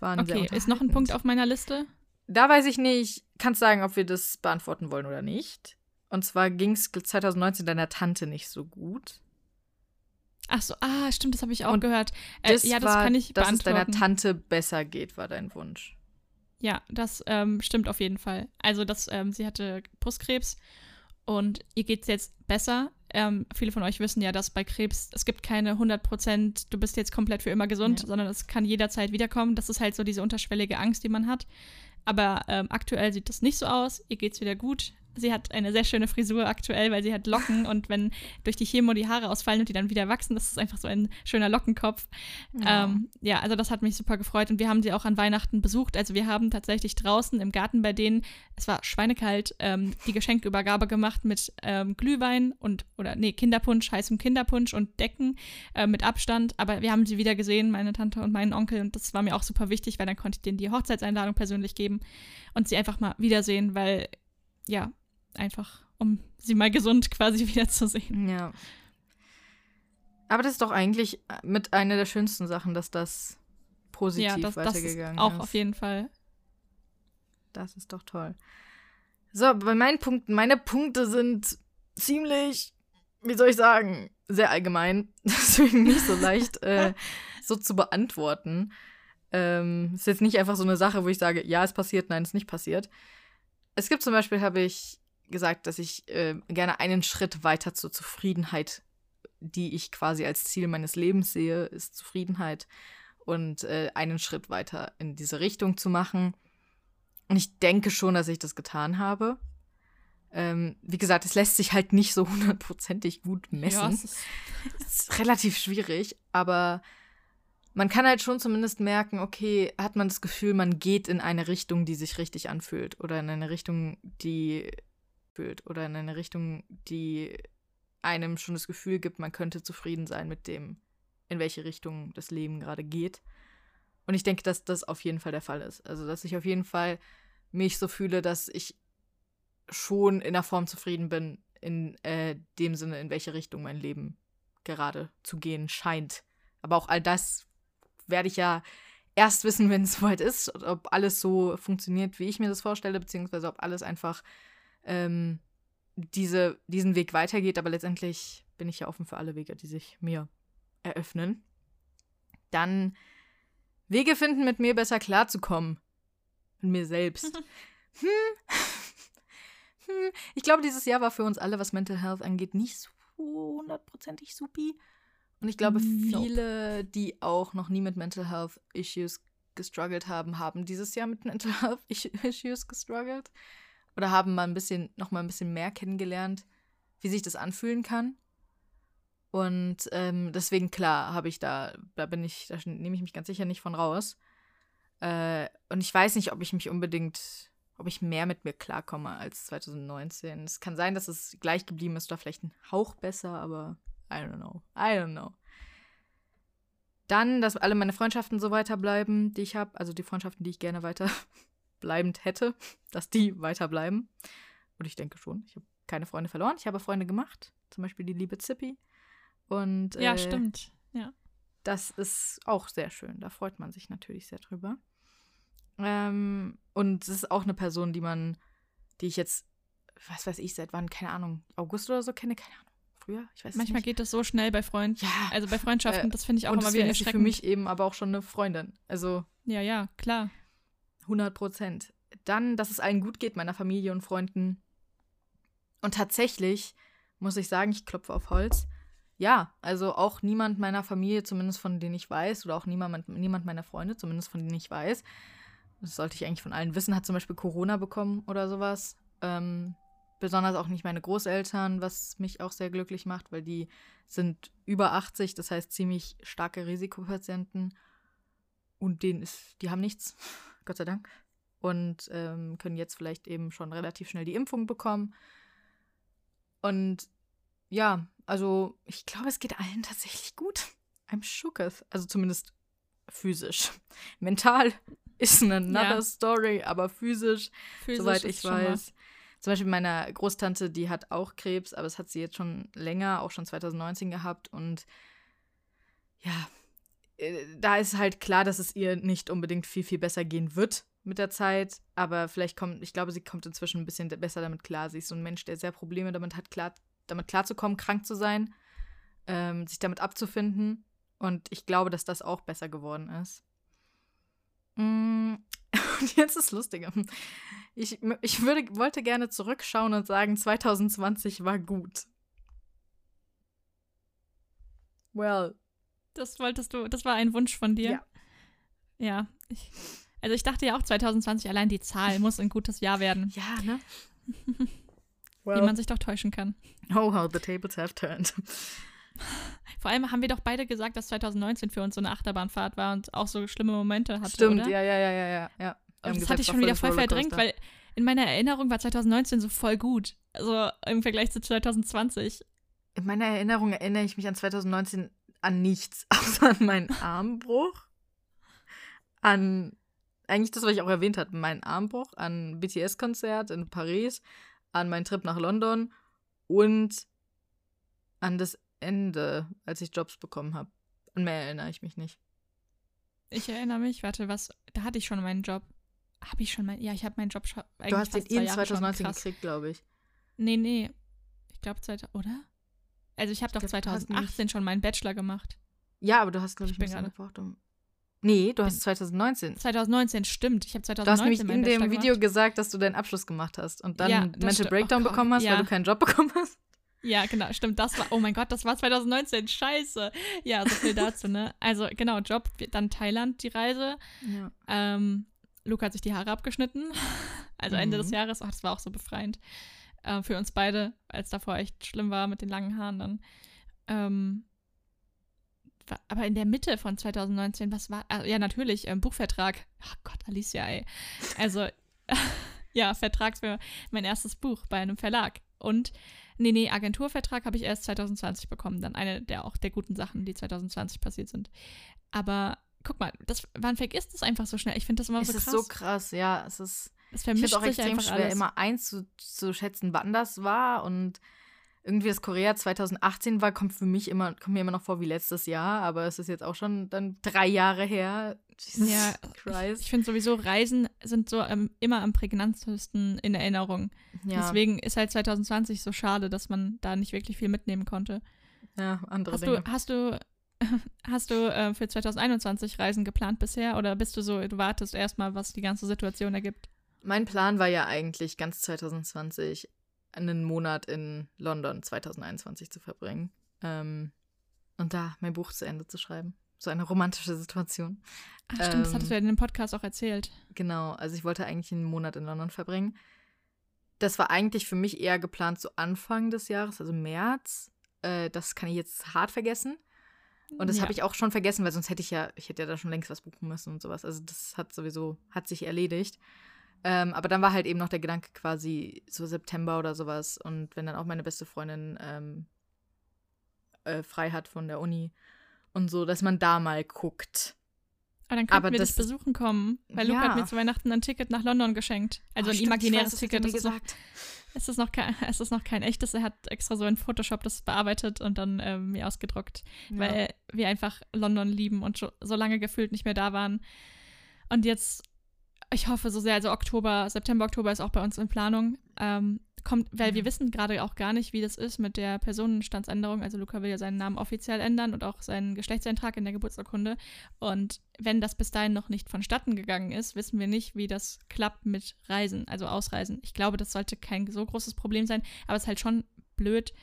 Waren okay, ist noch ein Punkt auf meiner Liste? Da weiß ich nicht, kannst sagen, ob wir das beantworten wollen oder nicht. Und zwar ging es 2019 deiner Tante nicht so gut. Ach so, ah, stimmt, das habe ich auch Und gehört. Äh, das ja, das war, kann ich dass beantworten. Dass es deiner Tante besser geht, war dein Wunsch. Ja, das ähm, stimmt auf jeden Fall. Also, dass ähm, sie hatte Brustkrebs und ihr geht es jetzt besser. Ähm, viele von euch wissen ja, dass bei Krebs es gibt keine 100 Prozent, du bist jetzt komplett für immer gesund, ja. sondern es kann jederzeit wiederkommen. Das ist halt so diese unterschwellige Angst, die man hat. Aber ähm, aktuell sieht das nicht so aus. Ihr geht's wieder gut. Sie hat eine sehr schöne Frisur aktuell, weil sie hat Locken und wenn durch die Chemo die Haare ausfallen und die dann wieder wachsen, das ist einfach so ein schöner Lockenkopf. Ja. Ähm, ja, also das hat mich super gefreut und wir haben sie auch an Weihnachten besucht. Also wir haben tatsächlich draußen im Garten bei denen, es war schweinekalt, ähm, die Geschenkübergabe gemacht mit ähm, Glühwein und, oder nee, Kinderpunsch, heißem Kinderpunsch und Decken äh, mit Abstand. Aber wir haben sie wieder gesehen, meine Tante und meinen Onkel und das war mir auch super wichtig, weil dann konnte ich denen die Hochzeitseinladung persönlich geben und sie einfach mal wiedersehen, weil ja, einfach, um sie mal gesund quasi wiederzusehen. Ja. Aber das ist doch eigentlich mit einer der schönsten Sachen, dass das positiv ja, das, weitergegangen das ist. Auch auf jeden Fall. Das ist doch toll. So, bei meinen Punkten, meine Punkte sind ziemlich, wie soll ich sagen, sehr allgemein. Deswegen nicht so leicht äh, so zu beantworten. Ähm, ist jetzt nicht einfach so eine Sache, wo ich sage, ja, es passiert, nein, es ist nicht passiert. Es gibt zum Beispiel, habe ich gesagt, dass ich äh, gerne einen Schritt weiter zur Zufriedenheit, die ich quasi als Ziel meines Lebens sehe, ist Zufriedenheit und äh, einen Schritt weiter in diese Richtung zu machen. Und ich denke schon, dass ich das getan habe. Ähm, wie gesagt, es lässt sich halt nicht so hundertprozentig gut messen. Ja, es ist, ist relativ schwierig, aber man kann halt schon zumindest merken, okay, hat man das Gefühl, man geht in eine Richtung, die sich richtig anfühlt oder in eine Richtung, die fühlt oder in eine Richtung, die einem schon das Gefühl gibt, man könnte zufrieden sein mit dem, in welche Richtung das Leben gerade geht. Und ich denke, dass das auf jeden Fall der Fall ist. Also, dass ich auf jeden Fall mich so fühle, dass ich schon in der Form zufrieden bin, in äh, dem Sinne, in welche Richtung mein Leben gerade zu gehen scheint. Aber auch all das werde ich ja erst wissen, wenn es soweit ist, ob alles so funktioniert, wie ich mir das vorstelle, beziehungsweise ob alles einfach ähm, diese, diesen Weg weitergeht. Aber letztendlich bin ich ja offen für alle Wege, die sich mir eröffnen. Dann Wege finden, mit mir besser klarzukommen. Mit mir selbst. hm. hm. Ich glaube, dieses Jahr war für uns alle, was Mental Health angeht, nicht so hundertprozentig supi. Und ich glaube, nope. viele, die auch noch nie mit Mental Health Issues gestruggelt haben, haben dieses Jahr mit Mental Health Issues gestruggelt oder haben mal ein bisschen, noch mal ein bisschen mehr kennengelernt, wie sich das anfühlen kann. Und ähm, deswegen, klar, habe ich da, da bin ich, da nehme ich mich ganz sicher nicht von raus. Äh, und ich weiß nicht, ob ich mich unbedingt, ob ich mehr mit mir klarkomme als 2019. Es kann sein, dass es gleich geblieben ist oder vielleicht ein Hauch besser, aber I don't know. I don't know. Dann, dass alle meine Freundschaften so weiterbleiben, die ich habe, also die Freundschaften, die ich gerne weiter bleibend hätte, dass die weiterbleiben. Und ich denke schon, ich habe keine Freunde verloren. Ich habe Freunde gemacht, zum Beispiel die liebe Zippy. Und ja, äh, stimmt. Ja. Das ist auch sehr schön. Da freut man sich natürlich sehr drüber. Ähm, und es ist auch eine Person, die man, die ich jetzt, was weiß ich, seit wann, keine Ahnung, August oder so kenne, keine Ahnung. Früher? Ich weiß Manchmal nicht. geht das so schnell bei Freunden. Ja. Also bei Freundschaften, Äh, das finde ich auch immer wieder deswegen ist erschreckend. für mich eben aber auch schon eine Freundin. Also ja, ja, klar. 100 Prozent. Dann, dass es allen gut geht, meiner Familie und Freunden. Und tatsächlich muss ich sagen, ich klopfe auf Holz. Ja, also auch niemand meiner Familie, zumindest von denen ich weiß, oder auch niemand, niemand meiner Freunde, zumindest von denen ich weiß, das sollte ich eigentlich von allen wissen, hat zum Beispiel Corona bekommen oder sowas. Ähm, besonders auch nicht meine Großeltern, was mich auch sehr glücklich macht, weil die sind über 80, das heißt ziemlich starke Risikopatienten. Und denen ist, die haben nichts, Gott sei Dank. Und ähm, können jetzt vielleicht eben schon relativ schnell die Impfung bekommen. Und ja, also ich glaube, es geht allen tatsächlich gut. I'm shooketh. Also zumindest physisch. Mental ist eine another Ja. story, aber physisch, Physisch soweit ich weiß. Zum Beispiel meine Großtante, die hat auch Krebs, aber es hat sie jetzt schon länger, auch schon 2019 gehabt. Und ja, äh, da ist halt klar, dass es ihr nicht unbedingt viel, viel besser gehen wird mit der Zeit. Aber vielleicht kommt, ich glaube, sie kommt inzwischen ein bisschen besser damit klar. Sie ist so ein Mensch, der sehr Probleme damit hat, klar, damit klarzukommen, krank zu sein, ähm, sich damit abzufinden. Und ich glaube, dass das auch besser geworden ist. Mm, Und jetzt ist lustiger. Ich, ich würde, wollte gerne zurückschauen und sagen, 2020 war gut. Well, Das wolltest du, das war ein Wunsch von dir. Ja. Ja. Ich, also ich dachte ja auch 2020, allein die Zahl muss ein gutes Jahr werden, ja, ne? wie man sich doch täuschen kann. oh, how the tables have turned. Vor allem haben wir doch beide gesagt, dass 2019 für uns so eine Achterbahnfahrt war und auch so schlimme Momente hatte, Stimmt, oder? ja, ja, ja, ja, ja. Und das hatte ich schon wieder voll verdrängt, weil in meiner Erinnerung war 2019 so voll gut. Also im Vergleich zu 2020. In meiner Erinnerung erinnere ich mich an 2019 an nichts, außer an meinen Armbruch, an eigentlich das, was ich auch erwähnt hatte, meinen Armbruch, an BTS-Konzert in Paris, an meinen Trip nach London und an das Ende, als ich Jobs bekommen habe. An mehr erinnere ich mich nicht. Ich erinnere mich, warte, was, da hatte ich schon meinen Job. Habe ich schon meinen, ja, ich habe meinen Job schon eigentlich Du hast den in Jahre schon. 2019 Krass. gekriegt, glaube ich. Nee, nee. Ich glaube, oder? Also ich habe doch glaub, du hast 2018 schon meinen Bachelor gemacht. Ja, aber du hast, glaube ich, Ich ein bisschen gebraucht, um. Nee, du hast Bin- 2019. 2019, stimmt. Ich habe Du hast 2019 nämlich in dem Bachelor Video gemacht. gesagt, dass du deinen Abschluss gemacht hast und dann Ja, Mental Breakdown oh bekommen hast, ja. weil du keinen Job bekommen hast. Ja, genau, stimmt. Das war, oh mein Gott, das war 2019. Scheiße. Ja, so viel dazu, ne? Also, genau, Job, dann Thailand, die Reise. Ja. Ähm, Luca hat sich die Haare abgeschnitten. Also Ende Mhm. des Jahres. Ach, das war auch so befreiend. Äh, für uns beide, als davor echt schlimm war mit den langen Haaren dann. Ähm, aber in der Mitte von 2019, was war? Ah, ja, natürlich, ähm, Buchvertrag. Ach Gott, Alicia, ey. Also, ja, Vertrag für mein erstes Buch bei einem Verlag. Und, nee, nee, Agenturvertrag habe ich erst 2020 bekommen. Dann eine der auch der guten Sachen, die 2020 passiert sind. Aber guck mal, das, man vergisst es einfach so schnell. Ich finde das immer Es so ist krass. so krass, ja. Es ist. es Ich vermischt es auch sich extrem schwer, alles. immer einzuschätzen, wann das war. Und irgendwie das Korea 2018 war, kommt für mich immer, kommt mir immer noch vor wie letztes Jahr, aber es ist jetzt auch schon dann drei Jahre her. Jesus Ja, Christ. Ich finde sowieso, Reisen sind so ähm, immer am prägnantesten in Erinnerung. ja, Deswegen ist halt 2020 so schade, dass man da nicht wirklich viel mitnehmen konnte. ja, andere Hast Dinge. du, hast du, hast du äh, für 2021 Reisen geplant bisher oder bist du so, du wartest erstmal, was die ganze Situation ergibt? Mein Plan war ja eigentlich ganz 2020 einen Monat in London 2021 zu verbringen. Ähm, und da mein Buch zu Ende zu schreiben. So eine romantische Situation. Ach stimmt, das Ähm, hattest du ja in dem Podcast auch erzählt. Genau, also ich wollte eigentlich einen Monat in London verbringen. Das war eigentlich für mich eher geplant zu Anfang des Jahres, also März. Äh, das kann ich jetzt hart vergessen. Und das Ja. habe ich auch schon vergessen, weil sonst hätte ich ja, ich hätte ja da schon längst was buchen müssen und sowas. Also das hat sowieso, hat sich erledigt. Ähm, aber dann war halt eben noch der Gedanke quasi so September oder sowas. Und wenn dann auch meine beste Freundin ähm, äh, frei hat von der Uni und so, dass man da mal guckt. Aber dann könnten wir dich besuchen kommen, weil ja. Luca hat mir zu Weihnachten ein Ticket nach London geschenkt. Also oh, ein stimmt, imaginäres weiß, Ticket. Das ist, noch, es, ist noch kein, es ist noch kein echtes. Er hat extra so in Photoshop das bearbeitet und dann ähm, mir ausgedruckt, ja. weil wir einfach London lieben und so, so lange gefühlt nicht mehr da waren. Und jetzt, ich hoffe so sehr, also Oktober, September, Oktober ist auch bei uns in Planung. Ähm, kommt, weil wir wissen gerade auch gar nicht, wie das ist mit der Personenstandsänderung. Also Luca will ja seinen Namen offiziell ändern und auch seinen Geschlechtseintrag in der Geburtsurkunde. Und wenn das bis dahin noch nicht vonstatten gegangen ist, wissen wir nicht, wie das klappt mit Reisen, also Ausreisen. Ich glaube, das sollte kein so großes Problem sein, aber es ist halt schon blöd,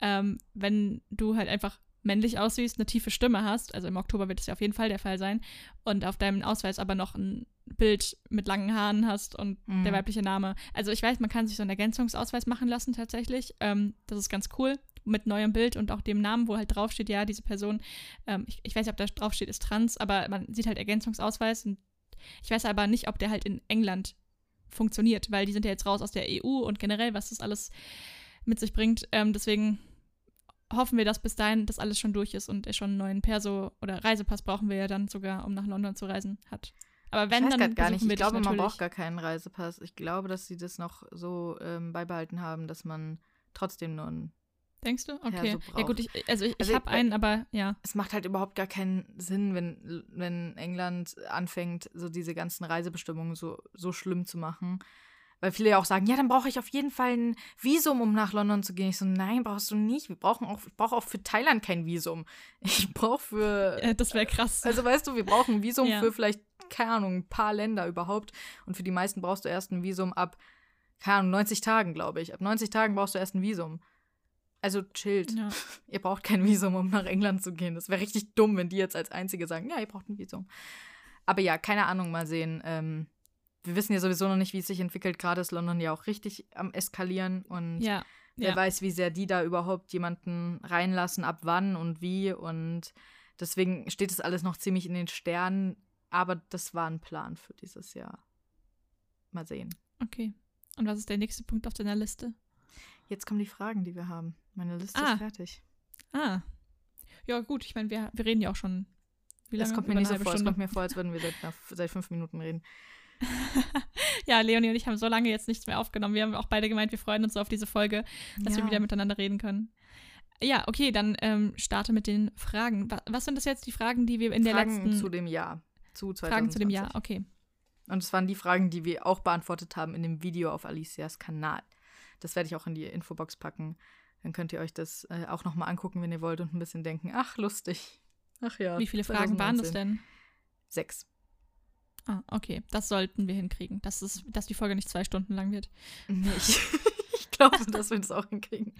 ähm, wenn du halt einfach männlich aussiehst, eine tiefe Stimme hast, also im Oktober wird es ja auf jeden Fall der Fall sein, und auf deinem Ausweis aber noch ein Bild mit langen Haaren hast und mhm. der weibliche Name. Also ich weiß, man kann sich so einen Ergänzungsausweis machen lassen tatsächlich. Ähm, das ist ganz cool mit neuem Bild und auch dem Namen, wo halt draufsteht, ja, diese Person, ähm, ich, ich weiß nicht, ob da draufsteht, ist trans, aber man sieht halt Ergänzungsausweis und ich weiß aber nicht, ob der halt in England funktioniert, weil die sind ja jetzt raus aus der EU und generell, was das alles mit sich bringt. Ähm, deswegen hoffen wir, dass bis dahin das alles schon durch ist und er schon einen neuen Perso oder Reisepass brauchen wir ja dann sogar, um nach London zu reisen, hat. Aber wenn, ich dann gar nicht. Ich glaube, man braucht gar keinen Reisepass. Ich glaube, dass sie das noch so ähm, beibehalten haben, dass man trotzdem nur einen Denkst du? Okay. Ja gut, ich, also ich, also ich habe einen, aber ja. Es macht halt überhaupt gar keinen Sinn, wenn, wenn England anfängt, so diese ganzen Reisebestimmungen so, so schlimm zu machen. Weil viele ja auch sagen, ja, dann brauche ich auf jeden Fall ein Visum, um nach London zu gehen. Ich so, nein, brauchst du nicht. Wir brauchen auch, ich brauche auch für Thailand kein Visum. Ich brauche für. Ja, das wäre krass. Also weißt du, wir brauchen ein Visum ja. für vielleicht, keine Ahnung, ein paar Länder überhaupt. Und für die meisten brauchst du erst ein Visum ab, keine Ahnung, 90 Tagen, glaube ich. Ab 90 Tagen brauchst du erst ein Visum. Also chillt. Ja. Ihr braucht kein Visum, um nach England zu gehen. Das wäre richtig dumm, wenn die jetzt als Einzige sagen, ja, ihr braucht ein Visum. Aber ja, keine Ahnung, mal sehen. Ähm, wir wissen ja sowieso noch nicht, wie es sich entwickelt. Gerade ist London ja auch richtig am Eskalieren und ja, wer ja. weiß, wie sehr die da überhaupt jemanden reinlassen, ab wann und wie. Und deswegen steht es alles noch ziemlich in den Sternen. Aber das war ein Plan für dieses Jahr. Mal sehen. Okay. Und was ist der nächste Punkt auf deiner Liste? Jetzt kommen die Fragen, die wir haben. Meine Liste ah. ist fertig. Ah. Ja, gut. Ich meine, wir, wir reden ja auch schon. Wie lange? Das kommt mir nicht so vor. Es kommt mir vor, als würden wir seit, seit fünf Minuten reden. ja, Leonie und ich haben so lange jetzt nichts mehr aufgenommen. Wir haben auch beide gemeint, wir freuen uns so auf diese Folge, dass ja. wir wieder miteinander reden können. Ja, okay, dann ähm, starte mit den Fragen. Was sind das jetzt die Fragen, die wir in Fragen der letzten zu dem Jahr, zu 2020. Fragen zu dem Jahr, okay. Und es waren die Fragen, die wir auch beantwortet haben in dem Video auf Alicias Kanal. Das werde ich auch in die Infobox packen. Dann könnt ihr euch das äh, auch noch mal angucken, wenn ihr wollt und ein bisschen denken, ach lustig. Ach ja. Wie viele Fragen waren das denn? Sechs. Ah, okay. Das sollten wir hinkriegen, dass, es, dass die Folge nicht zwei Stunden lang wird. Nicht. ich glaube, dass wir das auch hinkriegen.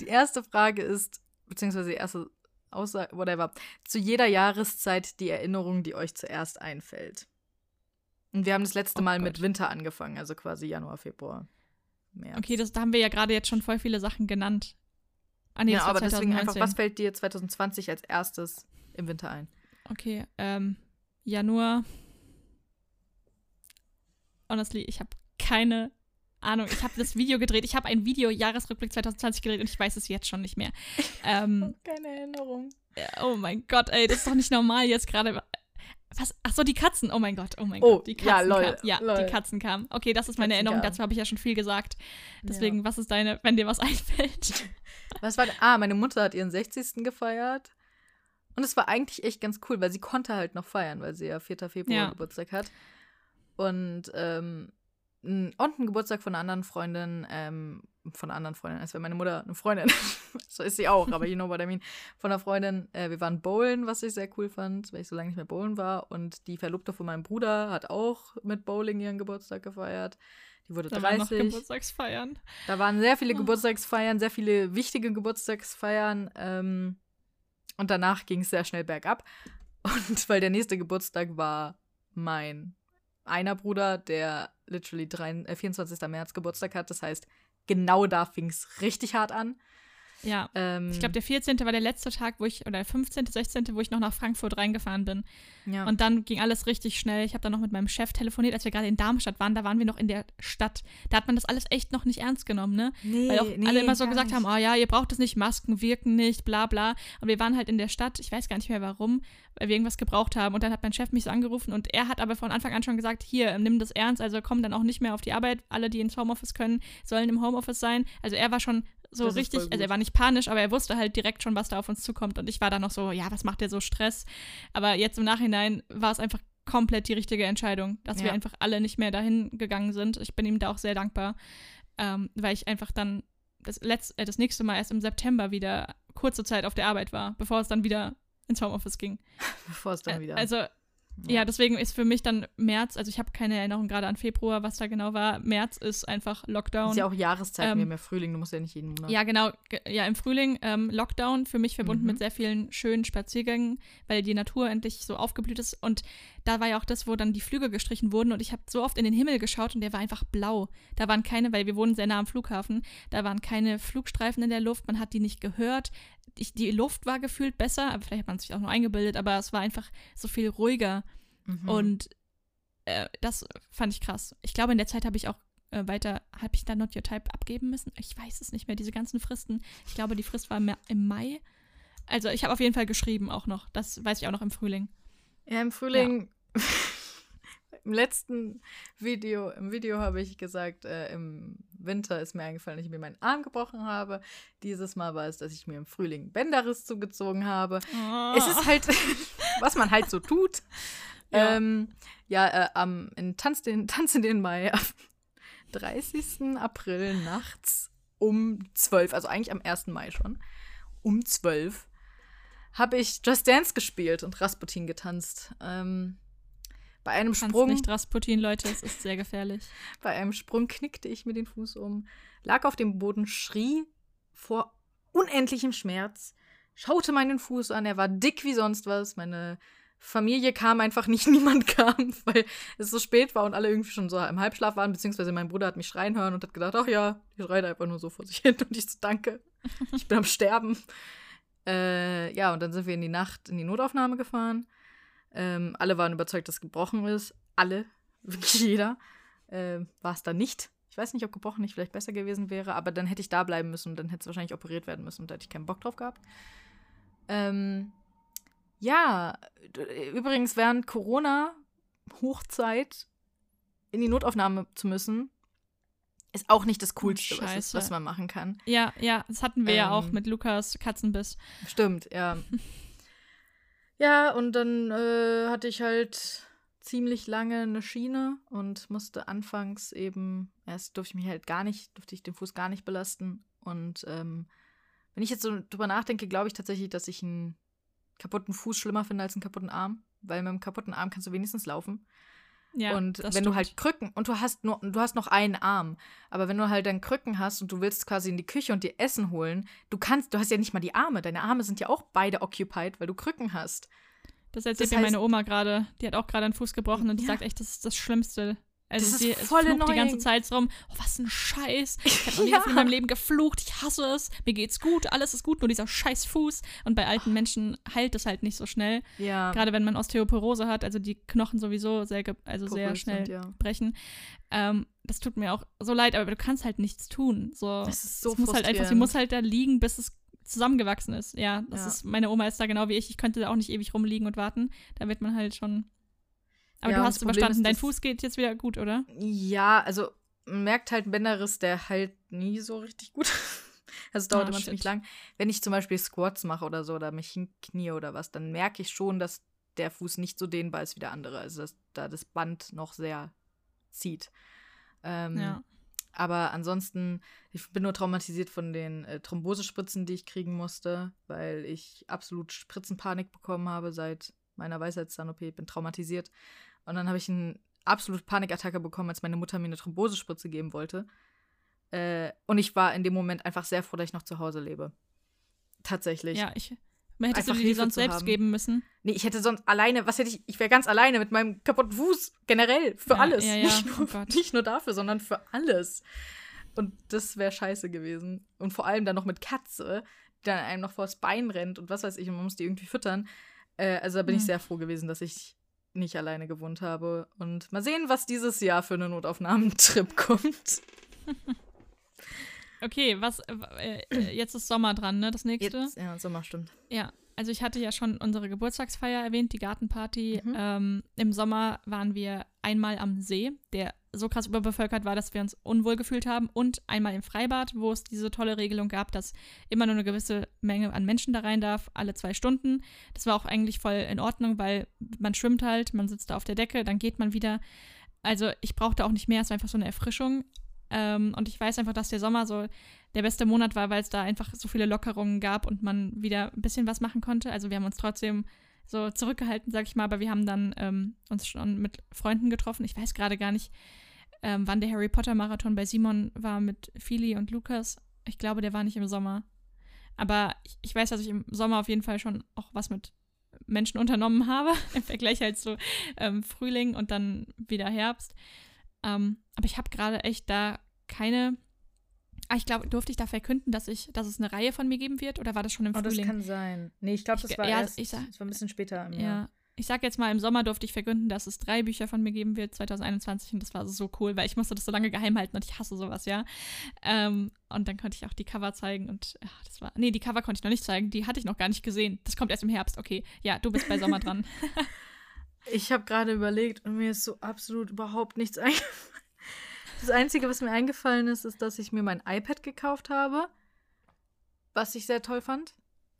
Die erste Frage ist, beziehungsweise die erste Aussage, whatever, zu jeder Jahreszeit die Erinnerung, die euch zuerst einfällt. Und wir haben das letzte oh Mal Gott. mit Winter angefangen, also quasi Januar, Februar, März. Okay, das, da haben wir ja gerade jetzt schon voll viele Sachen genannt. Ah, nee, ja, aber 2019. deswegen einfach, was fällt dir 2020 als erstes im Winter ein? Okay, ähm, Januar, honestly, ich habe keine Ahnung. Ich habe das Video gedreht. Ich habe ein Video Jahresrückblick 2020 gedreht und ich weiß es jetzt schon nicht mehr. Ähm, keine Erinnerung. Oh mein Gott, ey, das ist doch nicht normal jetzt gerade. Was? Ach so, die Katzen. Oh mein Gott, oh mein oh, Gott. Die Katzen ja, lol, ja lol. die Katzen kamen. Okay, das ist meine Erinnerung. Kam. Dazu habe ich ja schon viel gesagt. Deswegen, ja. was ist deine, wenn dir was einfällt? Was war Ah, meine Mutter hat ihren 60. gefeiert. Und es war eigentlich echt ganz cool, weil sie konnte halt noch feiern, weil sie ja 4. Februar ja. Geburtstag hat. Und, ähm, und ein Geburtstag von einer anderen Freundin, ähm, von einer anderen Freundin, als wäre meine Mutter eine Freundin. so ist sie auch, aber you know what I mean. Von einer Freundin, äh, wir waren bowlen, was ich sehr cool fand, weil ich so lange nicht mehr bowlen war. Und die Verlobte von meinem Bruder hat auch mit Bowling ihren Geburtstag gefeiert. Die wurde da 30. Waren noch Geburtstagsfeiern. Da waren sehr viele oh. Geburtstagsfeiern, sehr viele wichtige Geburtstagsfeiern. Ähm, und danach ging es sehr schnell bergab. Und weil der nächste Geburtstag war mein einer Bruder, der literally 3, äh, 24. März Geburtstag hat. Das heißt, genau da fing es richtig hart an. Ja. Ähm, ich glaube, der 14. war der letzte Tag, wo ich, oder der 15., 16., wo ich noch nach Frankfurt reingefahren bin. Ja. Und dann ging alles richtig schnell. Ich habe dann noch mit meinem Chef telefoniert, als wir gerade in Darmstadt waren. Da waren wir noch in der Stadt. Da hat man das alles echt noch nicht ernst genommen, ne? Nee, Weil auch nee, alle immer so gesagt nicht. haben, oh ja, ihr braucht es nicht, Masken wirken nicht, bla bla. Und wir waren halt in der Stadt, ich weiß gar nicht mehr warum, weil wir irgendwas gebraucht haben. Und dann hat mein Chef mich so angerufen und er hat aber von Anfang an schon gesagt, hier, nimm das ernst, also komm dann auch nicht mehr auf die Arbeit. Alle, die ins Homeoffice können, sollen im Homeoffice sein. Also er war schon so das richtig, also er war nicht panisch, aber er wusste halt direkt schon, was da auf uns zukommt. Und ich war da noch so, ja, was macht der so Stress? Aber jetzt im Nachhinein war es einfach komplett die richtige Entscheidung, dass ja. wir einfach alle nicht mehr dahin gegangen sind. Ich bin ihm da auch sehr dankbar, ähm, weil ich einfach dann das, letzte, äh, das nächste Mal erst im September wieder kurze Zeit auf der Arbeit war, bevor es dann wieder ins Homeoffice ging. Bevor es dann wieder. Also ja. ja, deswegen ist für mich dann März, also ich habe keine Erinnerung gerade an Februar, was da genau war. März ist einfach Lockdown. Ist ja auch Jahreszeit, ähm, wir haben ja Frühling, du musst ja nicht jeden Monat. Ja, genau. Ja, im Frühling ähm, Lockdown, für mich verbunden mhm. mit sehr vielen schönen Spaziergängen, weil die Natur endlich so aufgeblüht ist. Und da war ja auch das, wo dann die Flüge gestrichen wurden und ich habe so oft in den Himmel geschaut und der war einfach blau. Da waren keine, weil wir wohnen sehr nah am Flughafen, da waren keine Flugstreifen in der Luft, man hat die nicht gehört ich, die Luft war gefühlt besser, aber vielleicht hat man sich auch nur eingebildet, aber es war einfach so viel ruhiger. Mhm. Und äh, das fand ich krass. Ich glaube, in der Zeit habe ich auch äh, weiter, habe ich da Not Your Type abgeben müssen? Ich weiß es nicht mehr, diese ganzen Fristen. Ich glaube, die Frist war im Mai. Also ich habe auf jeden Fall geschrieben auch noch. Das weiß ich auch noch im Frühling. Ja, im Frühling. Ja. Im letzten Video, im Video habe ich gesagt, äh, im Winter ist mir eingefallen, dass ich mir meinen Arm gebrochen habe. Dieses Mal war es, dass ich mir im Frühling Bänderriss zugezogen habe. Oh. Es ist halt, was man halt so tut. Ja, ähm, ja äh, am, in Tanz den, Tanz in den Mai am 30. April nachts um 12, also eigentlich am 1. Mai schon, um 12, habe ich Just Dance gespielt und Rasputin getanzt. Ähm, bei einem Sprung. nicht Rasputin, Leute, es ist sehr gefährlich. bei einem Sprung knickte ich mir den Fuß um, lag auf dem Boden, schrie vor unendlichem Schmerz, schaute meinen Fuß an, er war dick wie sonst was. Meine Familie kam einfach nicht, niemand kam, weil es so spät war und alle irgendwie schon so im Halbschlaf waren, beziehungsweise mein Bruder hat mich schreien hören und hat gedacht, ach ja, die schreit einfach nur so vor sich hin und ich so, danke, ich bin am Sterben. Äh, ja, und dann sind wir in die Nacht in die Notaufnahme gefahren. Ähm, alle waren überzeugt, dass es gebrochen ist. Alle, wirklich jeder. Ähm, war es dann nicht. Ich weiß nicht, ob gebrochen nicht vielleicht besser gewesen wäre, aber dann hätte ich da bleiben müssen und dann hätte es wahrscheinlich operiert werden müssen und da hätte ich keinen Bock drauf gehabt. Ähm, ja, übrigens während Corona-Hochzeit in die Notaufnahme zu müssen, ist auch nicht das Coolste, oh, was, ist, was, man machen kann. Ja, ja, das hatten wir ähm, ja auch mit Lukas Katzenbiss. Stimmt, ja. Ja, und dann äh, hatte ich halt ziemlich lange eine Schiene und musste anfangs eben, erst durfte ich mich halt gar nicht, durfte ich den Fuß gar nicht belasten. Und ähm, wenn ich jetzt so drüber nachdenke, glaube ich tatsächlich, dass ich einen kaputten Fuß schlimmer finde als einen kaputten Arm, weil mit einem kaputten Arm kannst du wenigstens laufen. Ja, und wenn stimmt. du halt Krücken und du hast nur du hast noch einen Arm, aber wenn du halt dann Krücken hast und du willst quasi in die Küche und dir Essen holen, du kannst, du hast ja nicht mal die Arme, deine Arme sind ja auch beide occupied, weil du Krücken hast. Das erzählt das heißt, mir meine Oma gerade, die hat auch gerade einen Fuß gebrochen und die ja. sagt echt, das ist das Schlimmste, also das sie ist voll flucht die ganze Zeit rum. Oh, was ein Scheiß. Ich habe noch nie ja. in meinem Leben geflucht. Ich hasse es. Mir geht's gut. Alles ist gut. Nur dieser scheiß Fuß. Und bei alten Menschen heilt es halt nicht so schnell. Ja. Gerade wenn man Osteoporose hat, also die Knochen sowieso sehr, also sehr schnell sind, ja. brechen. Ähm, das tut mir auch so leid, aber du kannst halt nichts tun. So, das ist so es muss halt einfach, sie muss halt da liegen, bis es zusammengewachsen ist. Ja, das ja. ist, meine Oma ist da genau wie ich. Ich könnte da auch nicht ewig rumliegen und warten. Da wird man halt schon aber ja, du hast überstanden, ist, dein Fuß geht jetzt wieder gut, oder? Ja, also man merkt halt, Bänderriss, der halt nie so richtig gut. also es dauert ah, immer ziemlich lang. Wenn ich zum Beispiel Squats mache oder so oder mich hinknie oder was, dann merke ich schon, dass der Fuß nicht so dehnbar ist wie der andere. Also dass da das Band noch sehr zieht. Ähm, ja. Aber ansonsten, ich bin nur traumatisiert von den äh, Thrombosespritzen, die ich kriegen musste, weil ich absolut Spritzenpanik bekommen habe seit meiner Weisheitszahn-OP. Bin traumatisiert. Und dann habe ich eine absolute Panikattacke bekommen, als meine Mutter mir eine Thrombosespritze geben wollte. Äh, und ich war in dem Moment einfach sehr froh, dass ich noch zu Hause lebe. Tatsächlich. Ja, ich. Man hätte die Hilfe sonst selbst haben. geben müssen. Nee, ich hätte sonst alleine, was hätte ich, ich wäre ganz alleine mit meinem kaputten Fuß, generell, für ja, alles. Ja, ja. Nicht, nur, oh nicht nur dafür, sondern für alles. Und das wäre scheiße gewesen. Und vor allem dann noch mit Katze, die dann einem noch vors Bein rennt und was weiß ich, und man muss die irgendwie füttern. Äh, also da bin mhm. ich sehr froh gewesen, dass ich nicht alleine gewohnt habe. Und mal sehen, was dieses Jahr für einen Notaufnahmentrip kommt. okay, was äh, äh, jetzt ist Sommer dran, ne? Das nächste. Jetzt, ja, Sommer stimmt. Ja, also ich hatte ja schon unsere Geburtstagsfeier erwähnt, die Gartenparty. Mhm. Ähm, Im Sommer waren wir einmal am See, der so krass überbevölkert war, dass wir uns unwohl gefühlt haben, und einmal im Freibad, wo es diese tolle Regelung gab, dass immer nur eine gewisse Menge an Menschen da rein darf, alle zwei Stunden. Das war auch eigentlich voll in Ordnung, weil man schwimmt halt, man sitzt da auf der Decke, dann geht man wieder. Also ich brauchte auch nicht mehr, es war einfach so eine Erfrischung. Ähm, und ich weiß einfach, dass der Sommer so der beste Monat war, weil es da einfach so viele Lockerungen gab und man wieder ein bisschen was machen konnte. Also wir haben uns trotzdem so zurückgehalten, sag ich mal, aber wir haben dann ähm, uns schon mit Freunden getroffen. Ich weiß gerade gar nicht, ähm, wann der Harry Potter Marathon bei Simon war mit Philly und Lukas. Ich glaube, der war nicht im Sommer. Aber ich, ich weiß, dass ich im Sommer auf jeden Fall schon auch was mit Menschen unternommen habe, im Vergleich halt zu ähm, Frühling und dann wieder Herbst. Ähm, aber ich habe gerade echt da keine. Ah, ich glaube, durfte ich da verkünden, dass ich, dass es eine Reihe von mir geben wird, oder war das schon im oh, Frühling? Das kann sein. Nee, ich glaube, das war ja, erst, ich sag, das war ein bisschen später im ja. Jahr ich sag jetzt mal, im Sommer durfte ich verkünden, dass es drei Bücher von mir geben wird, 2021. Und das war so cool, weil ich musste das so lange geheim halten und ich hasse sowas, ja. Ähm, und dann konnte ich auch die Cover zeigen und ach, das war. Nee, die Cover konnte ich noch nicht zeigen, die hatte ich noch gar nicht gesehen. Das kommt erst im Herbst. Okay, ja, du bist bei Sommer dran. ich habe gerade überlegt und mir ist so absolut überhaupt nichts eingefallen. Das Einzige, was mir eingefallen ist, ist, dass ich mir mein iPad gekauft habe, was ich sehr toll fand.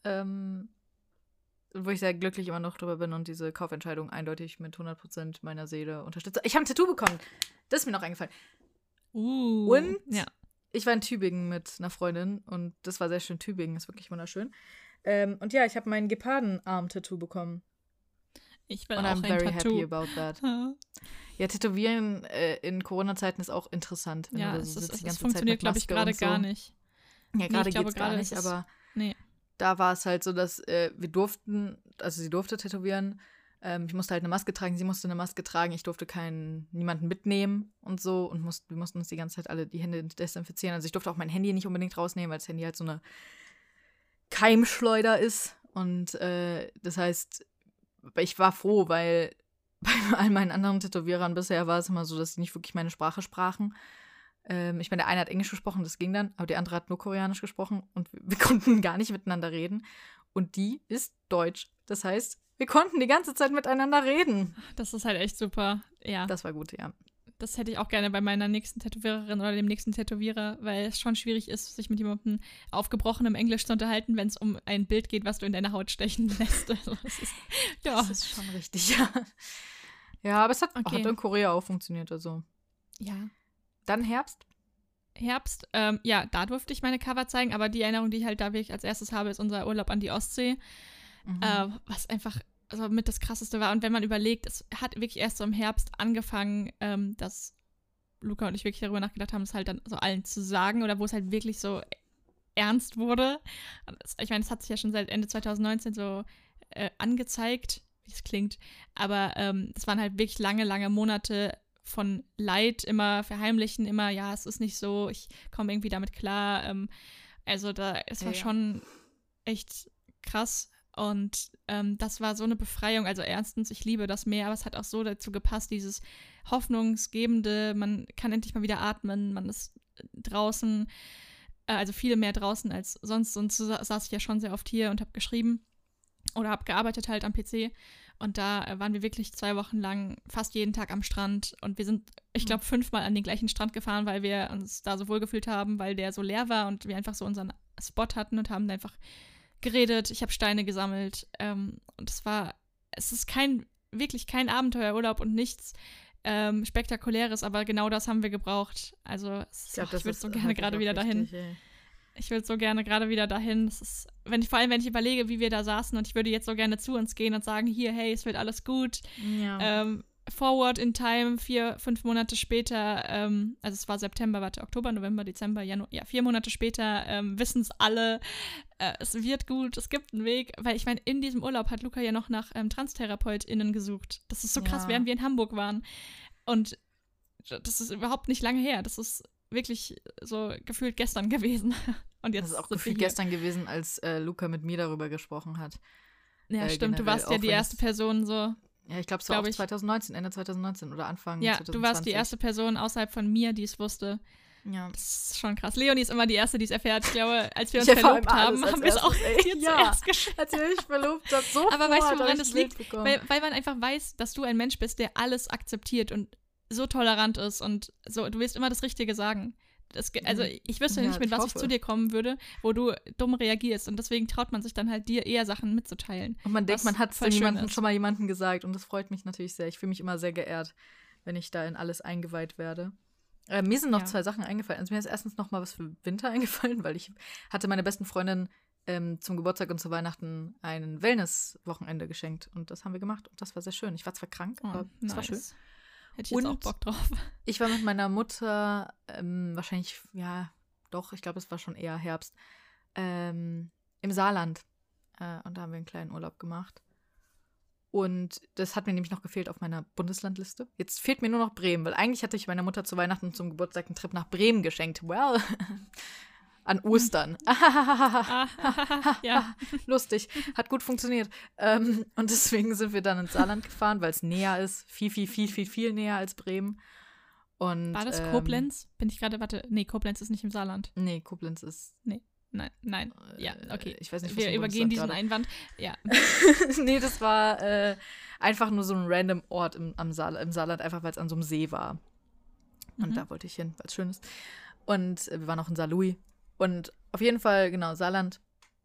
Ähm, wo ich sehr glücklich immer noch drüber bin und diese Kaufentscheidung eindeutig mit 100% meiner Seele unterstütze. Ich habe ein Tattoo bekommen. Das ist mir noch eingefallen. Uh, und ja. ich war in Tübingen mit einer Freundin und das war sehr schön. Tübingen ist wirklich wunderschön. Ähm, und ja, ich habe mein Gepardenarm-Tattoo bekommen. Ich bin und auch I'm very Tattoo. happy about that. ja, Tätowieren äh, in Corona-Zeiten ist auch interessant. ja, es, ist, es funktioniert, glaube ich, gerade so. gar nicht. Ja, gerade nee, geht es gar nicht, aber nee da war es halt so, dass äh, wir durften, also sie durfte tätowieren. Ähm, ich musste halt eine Maske tragen, sie musste eine Maske tragen, ich durfte keinen, niemanden mitnehmen und so und mussten, wir mussten uns die ganze Zeit alle die Hände desinfizieren. Also ich durfte auch mein Handy nicht unbedingt rausnehmen, weil das Handy halt so eine Keimschleuder ist. Und äh, das heißt, ich war froh, weil bei all meinen anderen Tätowierern bisher war es immer so, dass sie nicht wirklich meine Sprache sprachen. Ähm, ich meine, der eine hat Englisch gesprochen, das ging dann, aber der andere hat nur Koreanisch gesprochen und wir, wir konnten gar nicht miteinander reden. Und die ist Deutsch. Das heißt, wir konnten die ganze Zeit miteinander reden. Das ist halt echt super. Ja. Das war gut, ja. Das hätte ich auch gerne bei meiner nächsten Tätowiererin oder dem nächsten Tätowierer, weil es schon schwierig ist, sich mit jemandem aufgebrochenem Englisch zu unterhalten, wenn es um ein Bild geht, was du in deine Haut stechen lässt. Also das, ist, ja. das ist schon richtig, ja. Ja, aber es hat, okay. hat in Korea auch funktioniert, also. Ja. Dann Herbst? Herbst, ähm, ja, da durfte ich meine Cover zeigen, aber die Erinnerung, die ich halt da wirklich als erstes habe, ist unser Urlaub an die Ostsee. Mhm. Äh, was einfach also mit das krasseste war. Und wenn man überlegt, es hat wirklich erst so im Herbst angefangen, ähm, dass Luca und ich wirklich darüber nachgedacht haben, es halt dann so allen zu sagen oder wo es halt wirklich so ernst wurde. Ich meine, es hat sich ja schon seit Ende 2019 so äh, angezeigt, wie es klingt. Aber ähm, es waren halt wirklich lange, lange Monate von Leid immer verheimlichen, immer, ja, es ist nicht so, ich komme irgendwie damit klar. Ähm, also da, es war ja, schon echt krass. Und ähm, das war so eine Befreiung. Also erstens, ich liebe das Meer, aber es hat auch so dazu gepasst, dieses Hoffnungsgebende, man kann endlich mal wieder atmen, man ist draußen, äh, also viele mehr draußen als sonst. Und so saß ich ja schon sehr oft hier und habe geschrieben oder habe gearbeitet halt am PC. Und da äh, waren wir wirklich zwei Wochen lang fast jeden Tag am Strand. Und wir sind, ich glaube, fünfmal an den gleichen Strand gefahren, weil wir uns da so wohlgefühlt haben, weil der so leer war und wir einfach so unseren Spot hatten und haben einfach geredet. Ich habe Steine gesammelt. Ähm, und es war, es ist kein, wirklich kein Abenteuerurlaub und nichts ähm, Spektakuläres, aber genau das haben wir gebraucht. Also, ich, glaub, ich würde so gerne gerade wieder dahin. Ey. Ich würde so gerne gerade wieder dahin. Das ist, wenn ich, vor allem, wenn ich überlege, wie wir da saßen und ich würde jetzt so gerne zu uns gehen und sagen, hier, hey, es wird alles gut. Ja. Ähm, forward in time, vier, fünf Monate später, ähm, also es war September, warte, Oktober, November, Dezember, Januar, ja, vier Monate später ähm, wissen es alle, äh, es wird gut, es gibt einen Weg, weil ich meine, in diesem Urlaub hat Luca ja noch nach ähm, TranstherapeutInnen gesucht. Das ist so krass, ja. während wir in Hamburg waren. Und das ist überhaupt nicht lange her. Das ist wirklich so gefühlt gestern gewesen. Und jetzt das ist auch gefühlt gestern gewesen, als äh, Luca mit mir darüber gesprochen hat. Ja, äh, stimmt. Du warst ja die erste Person so. Ja, ich glaube, es war glaub auch 2019, Ende 2019 oder Anfang ja, 2020. Ja, du warst die erste Person außerhalb von mir, die es wusste. Ja. Das ist schon krass. Leonie ist immer die Erste, die es erfährt. Ich glaube, als wir uns verlobt haben, haben wir es auch hier ja, zuerst geschafft. Als ihr verlobt habt, so Aber weißt du, woran das liegt? Weil, weil man einfach weiß, dass du ein Mensch bist, der alles akzeptiert und so tolerant ist und so, du willst immer das Richtige sagen. Das, also mhm. ich wüsste ja, nicht, mit ich was hoffe. ich zu dir kommen würde, wo du dumm reagierst. Und deswegen traut man sich dann halt dir eher Sachen mitzuteilen. Und man denkt, man hat es schon mal jemandem gesagt. Und das freut mich natürlich sehr. Ich fühle mich immer sehr geehrt, wenn ich da in alles eingeweiht werde. Äh, mir sind noch ja. zwei Sachen eingefallen. Also mir ist erstens noch mal was für Winter eingefallen, weil ich hatte meiner besten Freundin ähm, zum Geburtstag und zu Weihnachten ein Wellness-Wochenende geschenkt. Und das haben wir gemacht und das war sehr schön. Ich war zwar krank, oh, aber es nice. war schön. Hätte ich jetzt auch Bock drauf. Ich war mit meiner Mutter ähm, wahrscheinlich, ja, doch, ich glaube, es war schon eher Herbst, ähm, im Saarland. Äh, und da haben wir einen kleinen Urlaub gemacht. Und das hat mir nämlich noch gefehlt auf meiner Bundeslandliste. Jetzt fehlt mir nur noch Bremen, weil eigentlich hatte ich meiner Mutter zu Weihnachten zum Geburtstag einen Trip nach Bremen geschenkt. Well, an Ostern. ja. Lustig. Hat gut funktioniert. Ähm, und deswegen sind wir dann ins Saarland gefahren, weil es näher ist. Viel, viel, viel, viel, viel näher als Bremen. Und, War das ähm, Koblenz? Bin ich gerade, warte, nee, Koblenz ist nicht im Saarland. Nee, Koblenz ist. Nee. Nein, nein. Ja, äh, okay. Ich weiß nicht, Wir übergehen diesen grade. Einwand. Ja. nee, das war äh, einfach nur so ein random Ort im, am Saar, im Saarland, einfach weil es an so einem See war. Und mhm. da wollte ich hin, weil es schön ist. Und äh, wir waren auch in Saarlouis. Und auf jeden Fall, genau, Saarland.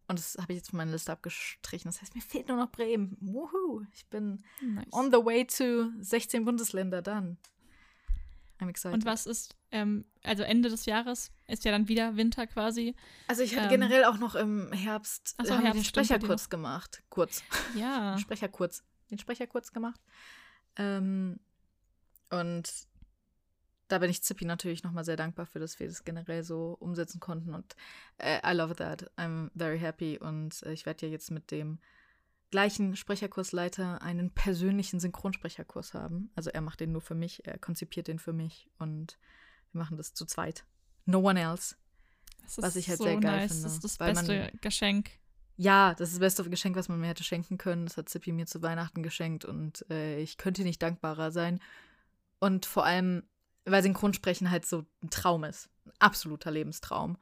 Und das habe ich jetzt von meiner Liste abgestrichen. Das heißt, mir fehlt nur noch Bremen. Woohoo! Ich bin nice. on the way to 16 Bundesländer dann. I'm excited. Und was ist, ähm, also Ende des Jahres ist ja dann wieder Winter quasi. Also ich hatte ähm, generell auch noch im Herbst, so, Herbst den Sprecher kurz gemacht. Kurz. Ja. Den Sprecher kurz. Den Sprecher kurz gemacht. Ähm, und da bin ich Zippy natürlich nochmal sehr dankbar für, dass wir das generell so umsetzen konnten. Und äh, I love that. I'm very happy. Und äh, ich werde ja jetzt mit dem gleichen Sprecherkursleiter einen persönlichen Synchronsprecherkurs haben. Also er macht den nur für mich, er konzipiert den für mich und wir machen das zu zweit. No one else. was ich halt so sehr geil nice. finde. Das ist das beste man, Geschenk. Ja, das ist das beste Geschenk, was man mir hätte schenken können. Das hat Zippy mir zu Weihnachten geschenkt und äh, ich könnte nicht dankbarer sein. Und vor allem, weil Synchronsprechen halt so ein Traum ist. Ein absoluter Lebenstraum.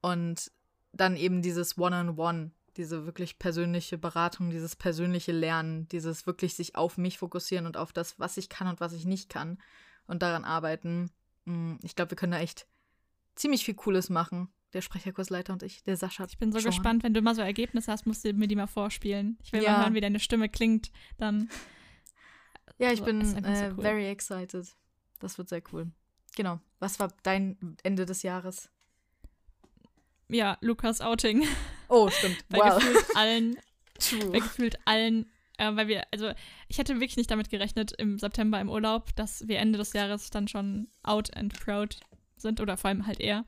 Und dann eben dieses One-on-One, -on -One, diese wirklich persönliche Beratung, dieses persönliche Lernen, dieses wirklich sich auf mich fokussieren und auf das, was ich kann und was ich nicht kann und daran arbeiten. Mm, ich glaube, wir können da echt ziemlich viel Cooles machen. Der Sprecherkursleiter und ich, der Sascha. Ich bin so Sean. gespannt, wenn du mal so Ergebnisse hast, musst du mir die mal vorspielen. Ich will ja. mal hören, wie deine Stimme klingt. Dann. Ja, ich also, bin äh, so cool. very excited. Das wird sehr cool. Genau. Was war dein Ende des Jahres? Ja, Lukas Outing. Oh, stimmt. bei wow. gefühlt allen. True. Bei gefühlt allen. Äh, weil wir, also ich hätte wirklich nicht damit gerechnet im September im Urlaub, dass wir Ende des Jahres dann schon out and proud sind oder vor allem halt er.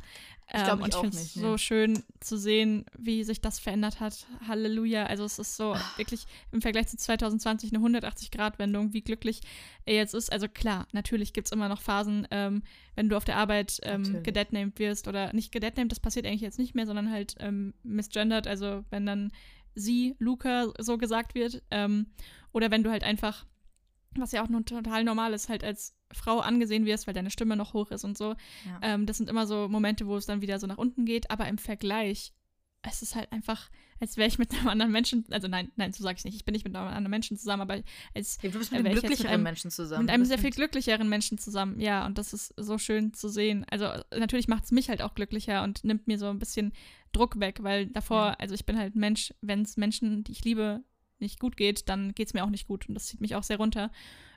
Ich glaube, ähm, und ich finde es so schön zu sehen, wie sich das verändert hat. Halleluja. Also es ist so wirklich im Vergleich zu 2020 eine 180-Grad-Wendung, wie glücklich er jetzt ist. Also klar, natürlich gibt es immer noch Phasen, ähm, wenn du auf der Arbeit ähm, gedeadnamed wirst oder nicht gedeadnamed, das passiert eigentlich jetzt nicht mehr, sondern halt ähm, misgendert, also wenn dann sie, Luca, so gesagt wird. Ähm, oder wenn du halt einfach was ja auch nur total normal ist, halt als Frau angesehen wirst, weil deine Stimme noch hoch ist und so. Ja. Ähm, das sind immer so Momente, wo es dann wieder so nach unten geht, aber im Vergleich, es ist halt einfach, als wäre ich mit einem anderen Menschen, also nein, nein, so sage ich nicht, ich bin nicht mit einem anderen Menschen zusammen, aber als ja, du bist mit einem glücklicheren mit einem, Menschen zusammen. Mit einem sehr viel glücklicheren Menschen zusammen, ja, und das ist so schön zu sehen. Also natürlich macht es mich halt auch glücklicher und nimmt mir so ein bisschen Druck weg, weil davor, ja. also ich bin halt Mensch, wenn es Menschen, die ich liebe, nicht gut geht, dann geht es mir auch nicht gut und das zieht mich auch sehr runter.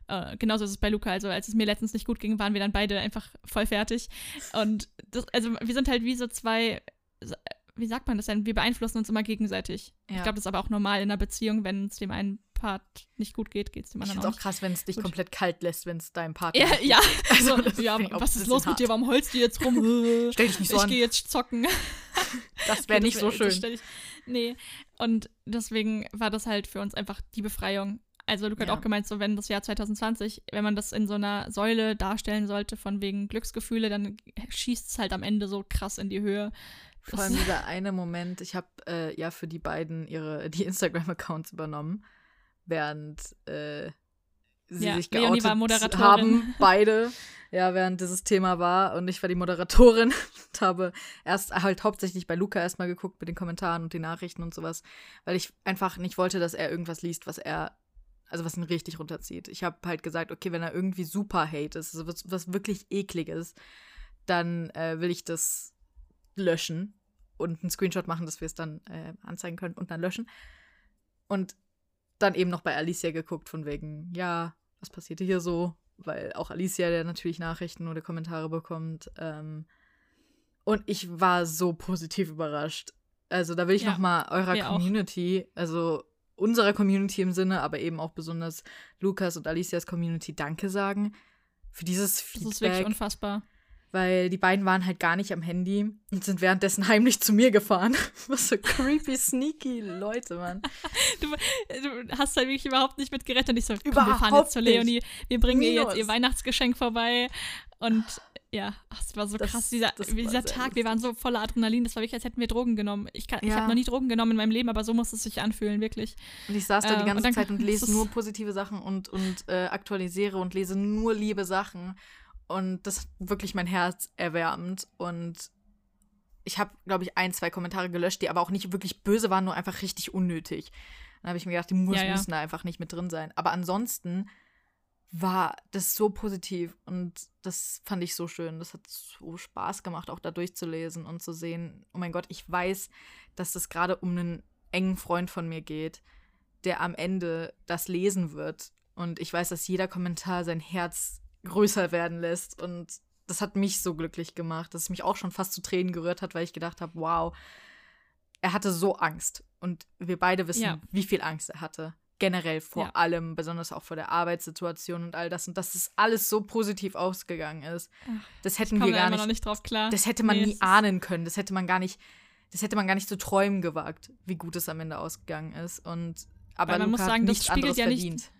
Äh, genauso ist es bei Luca. Also als es mir letztens nicht gut ging, waren wir dann beide einfach voll fertig. Und das, also wir sind halt wie so zwei, wie sagt man das denn? Wir beeinflussen uns immer gegenseitig. Ja. Ich glaube, das ist aber auch normal in einer Beziehung, wenn es dem einen Part nicht gut geht, geht es dem anderen ich auch. Ich auch krass, wenn es dich gut. komplett kalt lässt, wenn es deinem Part ja, ja. Also, ja, was ist los hart. mit dir? Warum holst du jetzt rum? Stell dich nicht so ich an. Ich gehe jetzt zocken. Das wäre nicht so schön. Ich, nee, und deswegen war das halt für uns einfach die Befreiung, Also Luca ja. hat auch gemeint, so wenn das Jahr 2020, wenn man das in so einer Säule darstellen sollte, von wegen Glücksgefühle, dann schießt es halt am Ende so krass in die Höhe. Vor allem dieser eine Moment, ich habe äh, ja für die beiden ihre die Instagram-Accounts übernommen, während äh, sie ja, sich geoutet haben, beide, ja, während dieses Thema war. Und ich war die Moderatorin und habe erst halt hauptsächlich bei Luca erstmal geguckt mit den Kommentaren und den Nachrichten und sowas, weil ich einfach nicht wollte, dass er irgendwas liest, was er also was ihn richtig runterzieht. Ich habe halt gesagt, okay, wenn er irgendwie super Hate ist, also was, was wirklich ekliges, dann äh, will ich das löschen und einen Screenshot machen, dass wir es dann äh, anzeigen können und dann löschen. Und dann eben noch bei Alicia geguckt, von wegen, ja, was passierte hier so? Weil auch Alicia, der natürlich Nachrichten oder Kommentare bekommt. Ähm, und ich war so positiv überrascht. Also da will ich ja, noch mal eurer Community, auch. also unserer Community im Sinne, aber eben auch besonders Lukas und Alicias Community Danke sagen für dieses Feedback. Das ist wirklich unfassbar. Weil die beiden waren halt gar nicht am Handy und sind währenddessen heimlich zu mir gefahren. Was so creepy, sneaky Leute, Mann. Du, du hast halt wirklich überhaupt nicht mit gerettet. Ich so, komm, wir fahren jetzt zur Leonie, wir bringen ihr jetzt ihr Weihnachtsgeschenk vorbei. Und ja, ach, es war so das, krass, dieser, dieser Tag. Wir waren so voller Adrenalin. Das war wirklich, als hätten wir Drogen genommen. Ich, ja. ich habe noch nie Drogen genommen in meinem Leben, aber so muss es sich anfühlen, wirklich. Und ich saß da die ähm, ganze ähm, Zeit und lese nur positive Sachen und, und äh, aktualisiere und lese nur liebe Sachen. Und das hat wirklich mein Herz erwärmt. Und ich habe, glaube ich, ein, zwei Kommentare gelöscht, die aber auch nicht wirklich böse waren, nur einfach richtig unnötig. Dann habe ich mir gedacht, die muss, ja, ja. müssen da einfach nicht mit drin sein. Aber ansonsten war das so positiv und das fand ich so schön. Das hat so Spaß gemacht, auch da durchzulesen und zu sehen, oh mein Gott, ich weiß, dass es gerade um einen engen Freund von mir geht, der am Ende das lesen wird. Und ich weiß, dass jeder Kommentar sein Herz größer werden lässt. Und das hat mich so glücklich gemacht, dass es mich auch schon fast zu Tränen gerührt hat, weil ich gedacht habe, wow, er hatte so Angst. Und wir beide wissen, ja. wie viel Angst er hatte generell vor ja. allem, besonders auch vor der Arbeitssituation und all das und dass es alles so positiv ausgegangen ist. Das hätten wir gar nicht, nicht. Das hätte man nee, nie ahnen können. Das hätte man gar nicht, das hätte man gar nicht zu träumen gewagt, wie gut es am Ende ausgegangen ist. Und aber man Luca muss sagen, das spiegelt ja verdient. nicht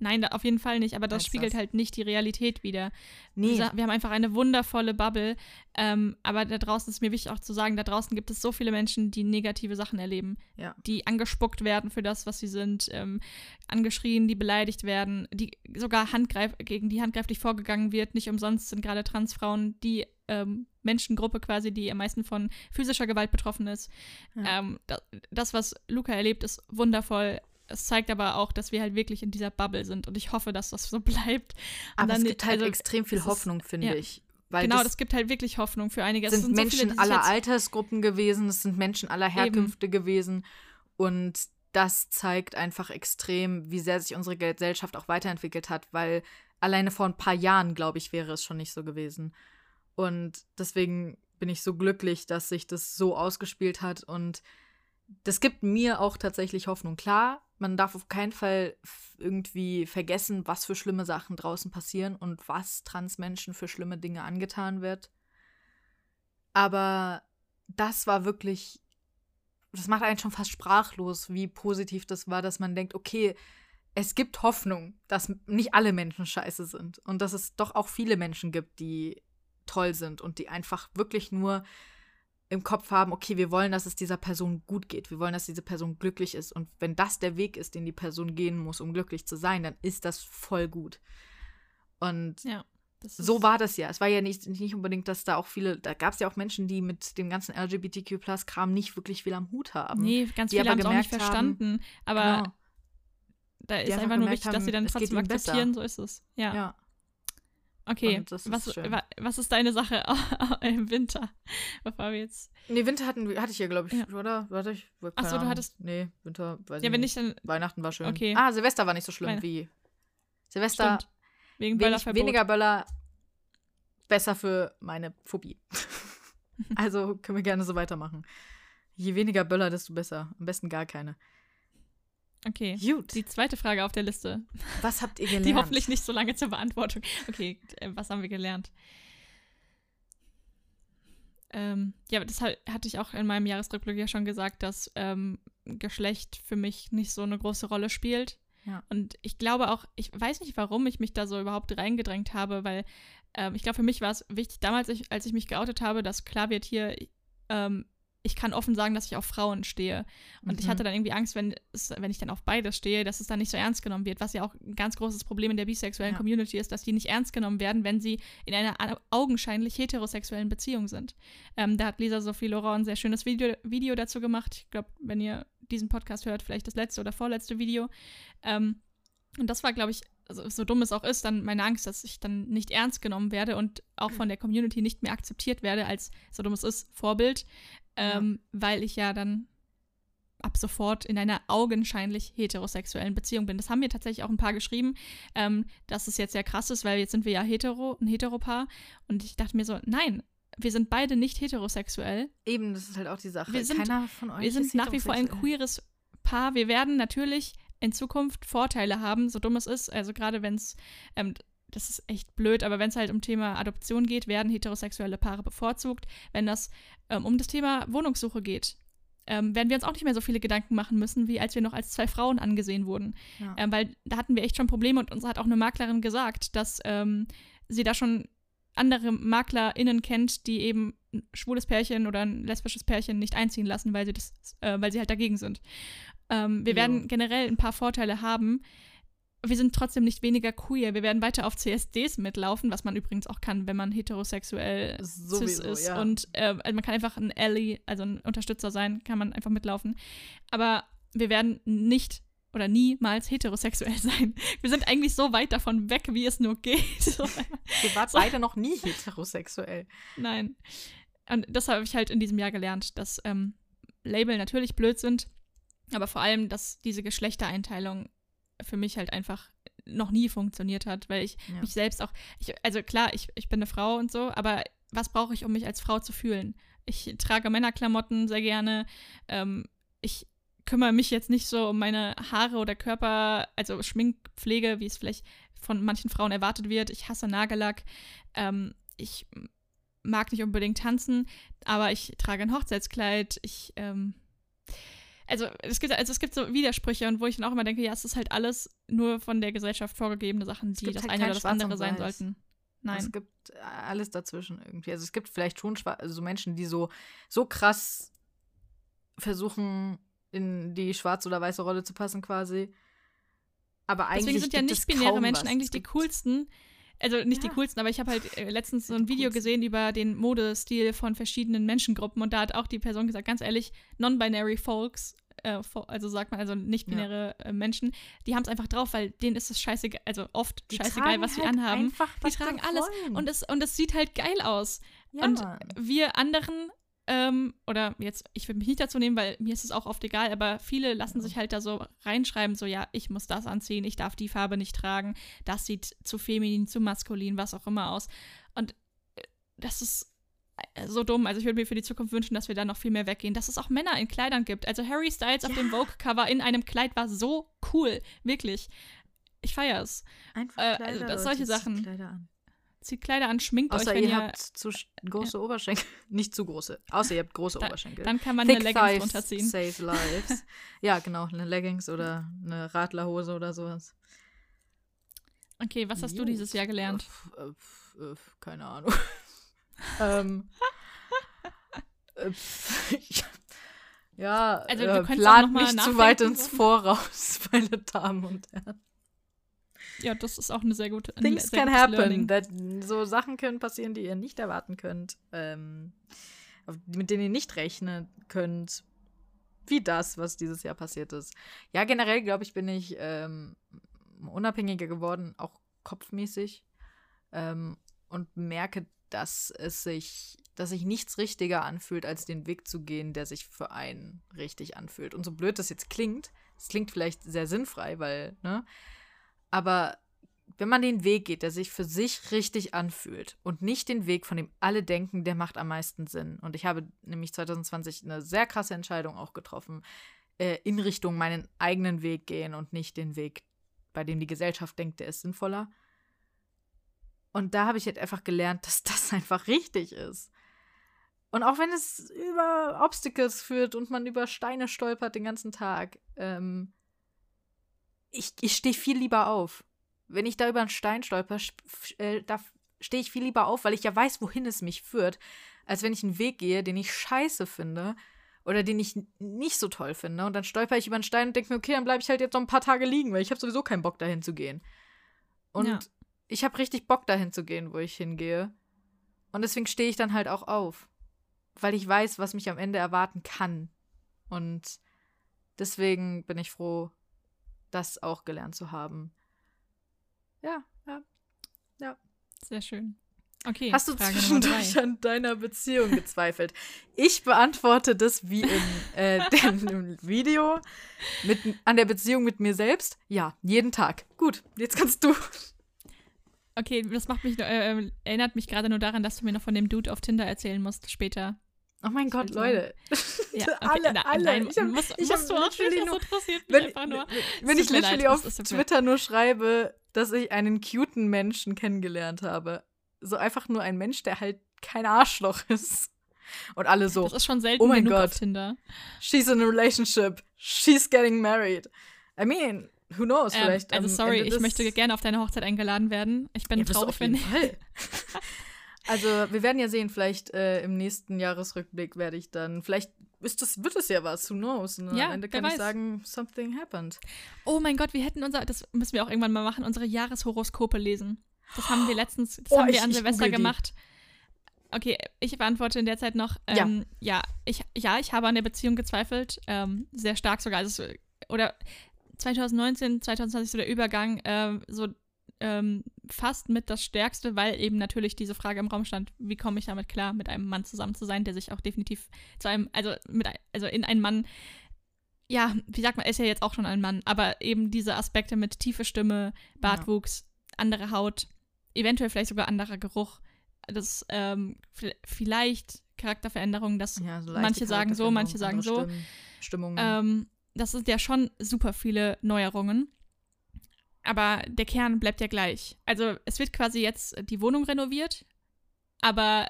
Nein, auf jeden Fall nicht, aber das spiegelt das? halt nicht die Realität wieder. Nee. Wir, wir haben einfach eine wundervolle Bubble, ähm, aber da draußen ist mir wichtig auch zu sagen, da draußen gibt es so viele Menschen, die negative Sachen erleben, ja. die angespuckt werden für das, was sie sind, ähm, angeschrien, die beleidigt werden, die sogar handgreif gegen die handgreiflich vorgegangen wird. Nicht umsonst sind gerade Transfrauen die ähm, Menschengruppe quasi, die am meisten von physischer Gewalt betroffen ist. Ja. Ähm, das, das, was Luca erlebt, ist wundervoll es zeigt aber auch, dass wir halt wirklich in dieser Bubble sind und ich hoffe, dass das so bleibt. Und aber es gibt halt also, extrem viel Hoffnung, finde ja. ich. genau, das, das, gibt halt wirklich Hoffnung für einige. Es sind, sind Menschen so viele, aller Altersgruppen gewesen, es sind Menschen aller Herkünfte eben. gewesen und das zeigt einfach extrem, wie sehr sich unsere Gesellschaft auch weiterentwickelt hat, weil alleine vor ein paar Jahren, glaube ich, wäre es schon nicht so gewesen. Und deswegen bin ich so glücklich, dass sich das so ausgespielt hat und das gibt mir auch tatsächlich Hoffnung. Klar, man darf auf keinen Fall irgendwie vergessen, was für schlimme Sachen draußen passieren und was Transmenschen für schlimme Dinge angetan wird. Aber das war wirklich, das macht einen schon fast sprachlos, wie positiv das war, dass man denkt, okay, es gibt Hoffnung, dass nicht alle Menschen scheiße sind und dass es doch auch viele Menschen gibt, die toll sind und die einfach wirklich nur im Kopf haben, okay, wir wollen, dass es dieser Person gut geht. Wir wollen, dass diese Person glücklich ist. Und wenn das der Weg ist, den die Person gehen muss, um glücklich zu sein, dann ist das voll gut. Und ja, so war das ja. Es war ja nicht, nicht unbedingt, dass da auch viele, da gab es ja auch Menschen, die mit dem ganzen LGBTQ-Plus-Kram nicht wirklich viel am Hut haben. Nee, ganz viele haben es auch nicht verstanden. Haben, aber genau, da ist einfach, einfach nur wichtig, haben, dass sie dann trotzdem akzeptieren, besser. so ist es. Ja. ja. Okay, was, was ist deine Sache im Winter? Bevor wir jetzt. Nee, Winter hatten, hatte ich ja, glaube ich, ja. oder? Warte ich. Achso, du hattest. Nee, Winter, weiß ja, ich wenn nicht. Dann, Weihnachten war schön. Okay. Ah, Silvester war nicht so schlimm Weihn wie. Silvester. Stimmt. Wegen wenig, Weniger Böller. Besser für meine Phobie. also können wir gerne so weitermachen. Je weniger Böller, desto besser. Am besten gar keine. Okay. Gut. Die zweite Frage auf der Liste. Was habt ihr gelernt? Die hoffentlich nicht so lange zur Beantwortung. Okay, äh, was haben wir gelernt? Ähm, ja, das hatte ich auch in meinem Jahresrückblick ja schon gesagt, dass ähm, Geschlecht für mich nicht so eine große Rolle spielt. Ja. Und ich glaube auch, ich weiß nicht, warum ich mich da so überhaupt reingedrängt habe, weil ähm, ich glaube, für mich war es wichtig damals, ich, als ich mich geoutet habe, dass klar wird hier, ähm, ich kann offen sagen, dass ich auf Frauen stehe. Und mhm. ich hatte dann irgendwie Angst, wenn, es, wenn ich dann auf beides stehe, dass es dann nicht so ernst genommen wird, was ja auch ein ganz großes Problem in der bisexuellen ja. Community ist, dass die nicht ernst genommen werden, wenn sie in einer augenscheinlich heterosexuellen Beziehung sind. Ähm, da hat Lisa Sophie Laurent ein sehr schönes Video, Video dazu gemacht. Ich glaube, wenn ihr diesen Podcast hört, vielleicht das letzte oder vorletzte Video. Ähm, und das war, glaube ich, also so dumm es auch ist, dann meine Angst, dass ich dann nicht ernst genommen werde und auch von der Community nicht mehr akzeptiert werde als, so dumm es ist, Vorbild, ähm, ja. weil ich ja dann ab sofort in einer augenscheinlich heterosexuellen Beziehung bin. Das haben mir tatsächlich auch ein paar geschrieben, ähm, dass es jetzt sehr krass ist, weil jetzt sind wir ja hetero, ein Heteropaar. Und ich dachte mir so, nein, wir sind beide nicht heterosexuell. Eben, das ist halt auch die Sache. Wir sind, Keiner von euch wir sind nach wie vor ein queeres Paar. Wir werden natürlich in Zukunft Vorteile haben, so dumm es ist. Also gerade wenn es, ähm, das ist echt blöd, aber wenn es halt um Thema Adoption geht, werden heterosexuelle Paare bevorzugt. Wenn das ähm, um das Thema Wohnungssuche geht, ähm, werden wir uns auch nicht mehr so viele Gedanken machen müssen, wie als wir noch als zwei Frauen angesehen wurden. Ja. Ähm, weil da hatten wir echt schon Probleme und uns hat auch eine Maklerin gesagt, dass ähm, sie da schon andere MaklerInnen kennt, die eben ein schwules Pärchen oder ein lesbisches Pärchen nicht einziehen lassen, weil sie das, äh, weil sie halt dagegen sind. Ähm, wir ja. werden generell ein paar Vorteile haben. Wir sind trotzdem nicht weniger queer. Wir werden weiter auf CSDs mitlaufen, was man übrigens auch kann, wenn man heterosexuell Sowieso, cis ist. Ja. Und äh, also man kann einfach ein Ally, also ein Unterstützer sein, kann man einfach mitlaufen. Aber wir werden nicht oder niemals heterosexuell sein. Wir sind eigentlich so weit davon weg, wie es nur geht. Wir waren beide noch nie heterosexuell. Nein. Und das habe ich halt in diesem Jahr gelernt, dass ähm, Label natürlich blöd sind, aber vor allem, dass diese Geschlechtereinteilung für mich halt einfach noch nie funktioniert hat, weil ich ja. mich selbst auch, ich, also klar, ich, ich bin eine Frau und so, aber was brauche ich, um mich als Frau zu fühlen? Ich trage Männerklamotten sehr gerne. Ähm, ich kümmere mich jetzt nicht so um meine Haare oder Körper, also Schminkpflege, wie es vielleicht von manchen Frauen erwartet wird. Ich hasse Nagellack. Ähm, ich mag nicht unbedingt tanzen, aber ich trage ein Hochzeitskleid. Ich ähm, also es gibt, also es gibt so Widersprüche und wo ich dann auch immer denke, ja, es ist halt alles nur von der Gesellschaft vorgegebene Sachen, die das halt eine oder das andere sein sollten. Nein. Es gibt alles dazwischen irgendwie. Also es gibt vielleicht schon also so Menschen, die so, so krass versuchen, in die schwarze oder weiße Rolle zu passen quasi. Aber eigentlich Deswegen sind ja nicht-binäre Menschen was. eigentlich die coolsten. Also nicht ja. die coolsten, aber ich habe halt äh, letztens so ein Video gesehen über den Modestil von verschiedenen Menschengruppen und da hat auch die Person gesagt, ganz ehrlich, non-binary Folks äh, also sagt man, also nicht-binäre ja. äh, Menschen, die haben es einfach drauf, weil denen ist es scheißegal, also oft die scheißegal, was sie halt anhaben. Einfach, die tragen alles und es, und es sieht halt geil aus. Ja, und Mann. wir anderen ähm, oder jetzt, ich will mich nicht dazu nehmen, weil mir ist es auch oft egal, aber viele lassen ja. sich halt da so reinschreiben, so ja, ich muss das anziehen, ich darf die Farbe nicht tragen, das sieht zu feminin, zu maskulin, was auch immer aus. Und äh, das ist so dumm. Also ich würde mir für die Zukunft wünschen, dass wir da noch viel mehr weggehen, dass es auch Männer in Kleidern gibt. Also Harry Styles ja. auf dem Vogue-Cover in einem Kleid war so cool, wirklich. Ich feiere es. Einfach äh, Kleider, also, solche Sachen. Kleider an. Zieht Kleider an, schminkt Außer euch, wenn ihr, ihr habt zu große ja. Oberschenkel. Nicht zu große. Außer ihr habt große da, Oberschenkel. Dann kann man Thick eine Leggings drunter ziehen. Save lives. ja, genau. Eine Leggings oder eine Radlerhose oder sowas. Okay, was hast jo. du dieses Jahr gelernt? Keine Ahnung ähm, äh, ja, also, äh, plant nicht zu weit ins Voraus, meine Damen und Herren. Ja, das ist auch eine sehr gute Things sehr can happen. That, so Sachen können passieren, die ihr nicht erwarten könnt, ähm, mit denen ihr nicht rechnen könnt. Wie das, was dieses Jahr passiert ist. Ja, generell, glaube ich, bin ich ähm, unabhängiger geworden, auch kopfmäßig. Ähm, und merke dass es sich, dass sich nichts richtiger anfühlt, als den Weg zu gehen, der sich für einen richtig anfühlt. Und so blöd das jetzt klingt, es klingt vielleicht sehr sinnfrei, weil, ne? Aber wenn man den Weg geht, der sich für sich richtig anfühlt und nicht den Weg, von dem alle denken, der macht am meisten Sinn. Und ich habe nämlich 2020 eine sehr krasse Entscheidung auch getroffen, äh, in Richtung meinen eigenen Weg gehen und nicht den Weg, bei dem die Gesellschaft denkt, der ist sinnvoller. Und da habe ich halt einfach gelernt, dass das einfach richtig ist. Und auch wenn es über Obstacles führt und man über Steine stolpert den ganzen Tag, ähm, ich, ich stehe viel lieber auf. Wenn ich da über einen Stein stolper, äh, da stehe ich viel lieber auf, weil ich ja weiß, wohin es mich führt, als wenn ich einen Weg gehe, den ich scheiße finde oder den ich nicht so toll finde. Und dann stolper ich über einen Stein und denke mir, okay, dann bleibe ich halt jetzt noch ein paar Tage liegen, weil ich habe sowieso keinen Bock, dahin zu gehen. Und ja. Ich habe richtig Bock, dahin zu gehen, wo ich hingehe. Und deswegen stehe ich dann halt auch auf. Weil ich weiß, was mich am Ende erwarten kann. Und deswegen bin ich froh, das auch gelernt zu haben. Ja, ja, ja. Sehr schön. Okay. Hast du Frage zwischendurch an deiner Beziehung gezweifelt? Ich beantworte das wie in äh, dem Video mit, an der Beziehung mit mir selbst. Ja, jeden Tag. Gut, jetzt kannst du. Okay, das macht mich äh, erinnert mich gerade nur daran, dass du mir noch von dem Dude auf Tinder erzählen musst später. Oh mein Gott, Leute. Ja, okay, alle, na, alle. Nein, ich hab, musst, ich musst du auch nicht, nur, interessiert mich wenn, einfach nur. Wenn ich literally auf Twitter nur schreibe, dass ich einen cuten Menschen kennengelernt habe. So einfach nur ein Mensch, der halt kein Arschloch ist. Und alle so. Das ist schon selten oh mein Gott. She's in a relationship. She's getting married. I mean, who knows? Ähm, vielleicht. Also sorry, ich möchte gerne auf deine Hochzeit eingeladen werden. Ich bin ja, traurig, wenn. also wir werden ja sehen, vielleicht äh, im nächsten Jahresrückblick werde ich dann, vielleicht ist das, wird es ja was, who knows? Und ja, am Ende kann ich sagen, something happened. Oh mein Gott, wir hätten unser, das müssen wir auch irgendwann mal machen, unsere Jahreshoroskope lesen. Das haben wir letztens, das oh, haben wir ich, an Silvester gemacht. Okay, ich beantworte in der Zeit noch. Ähm, ja. ja, ich, ja, ich habe an der Beziehung gezweifelt. Ähm, sehr stark sogar. Also, oder 2019, 2020 so der Übergang, äh, so ähm, fast mit das Stärkste, weil eben natürlich diese Frage im Raum stand, wie komme ich damit klar, mit einem Mann zusammen zu sein, der sich auch definitiv zu einem, also mit, also in einen Mann, ja, wie sagt man, ist ja jetzt auch schon ein Mann, aber eben diese Aspekte mit tiefe Stimme, Bartwuchs, ja. andere Haut, eventuell vielleicht sogar anderer Geruch, das ähm, vielleicht Charakterveränderungen, dass ja, so manche sagen so, manche sagen so. Stimmen, Stimmungen. Ähm, das sind ja schon super viele Neuerungen. Aber der Kern bleibt ja gleich. Also es wird quasi jetzt die Wohnung renoviert, aber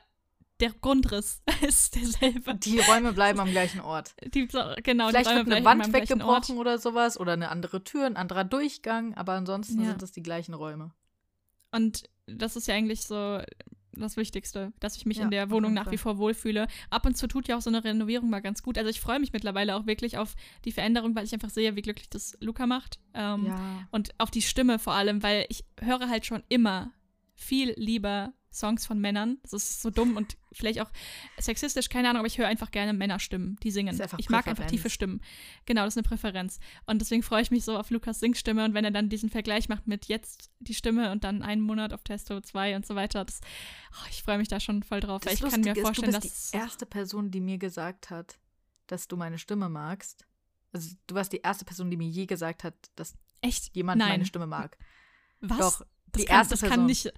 der Grundriss ist derselbe. Die Räume bleiben am gleichen Ort. Die, genau, Vielleicht wird eine Wand weggebrochen oder sowas oder eine andere Tür, ein anderer Durchgang, aber ansonsten ja. sind es die gleichen Räume. Und das ist ja eigentlich so das Wichtigste, dass ich mich ja, in der Wohnung nach wie vor wohlfühle. Ab und zu tut ja auch so eine Renovierung mal ganz gut. Also ich freue mich mittlerweile auch wirklich auf die Veränderung, weil ich einfach sehe, wie glücklich das Luca macht. Ähm, ja. Und auf die Stimme vor allem, weil ich höre halt schon immer viel lieber Songs von Männern. Das ist so dumm und vielleicht auch sexistisch, keine Ahnung, aber ich höre einfach gerne Männerstimmen, die singen. Ich mag einfach tiefe Stimmen. Genau, das ist eine Präferenz. Und deswegen freue ich mich so auf Lukas Singstimme und wenn er dann diesen Vergleich macht mit jetzt die Stimme und dann einen Monat auf Testo 2 und so weiter, das, oh, ich freue mich da schon voll drauf, das weil ich kann mir vorstellen, ist, du bist dass. die erste Person, die mir gesagt hat, dass du meine Stimme magst. Also du warst die erste Person, die mir je gesagt hat, dass Echt? jemand Nein. meine Stimme mag. Was? Doch, das die kann, erste das Person. kann nicht.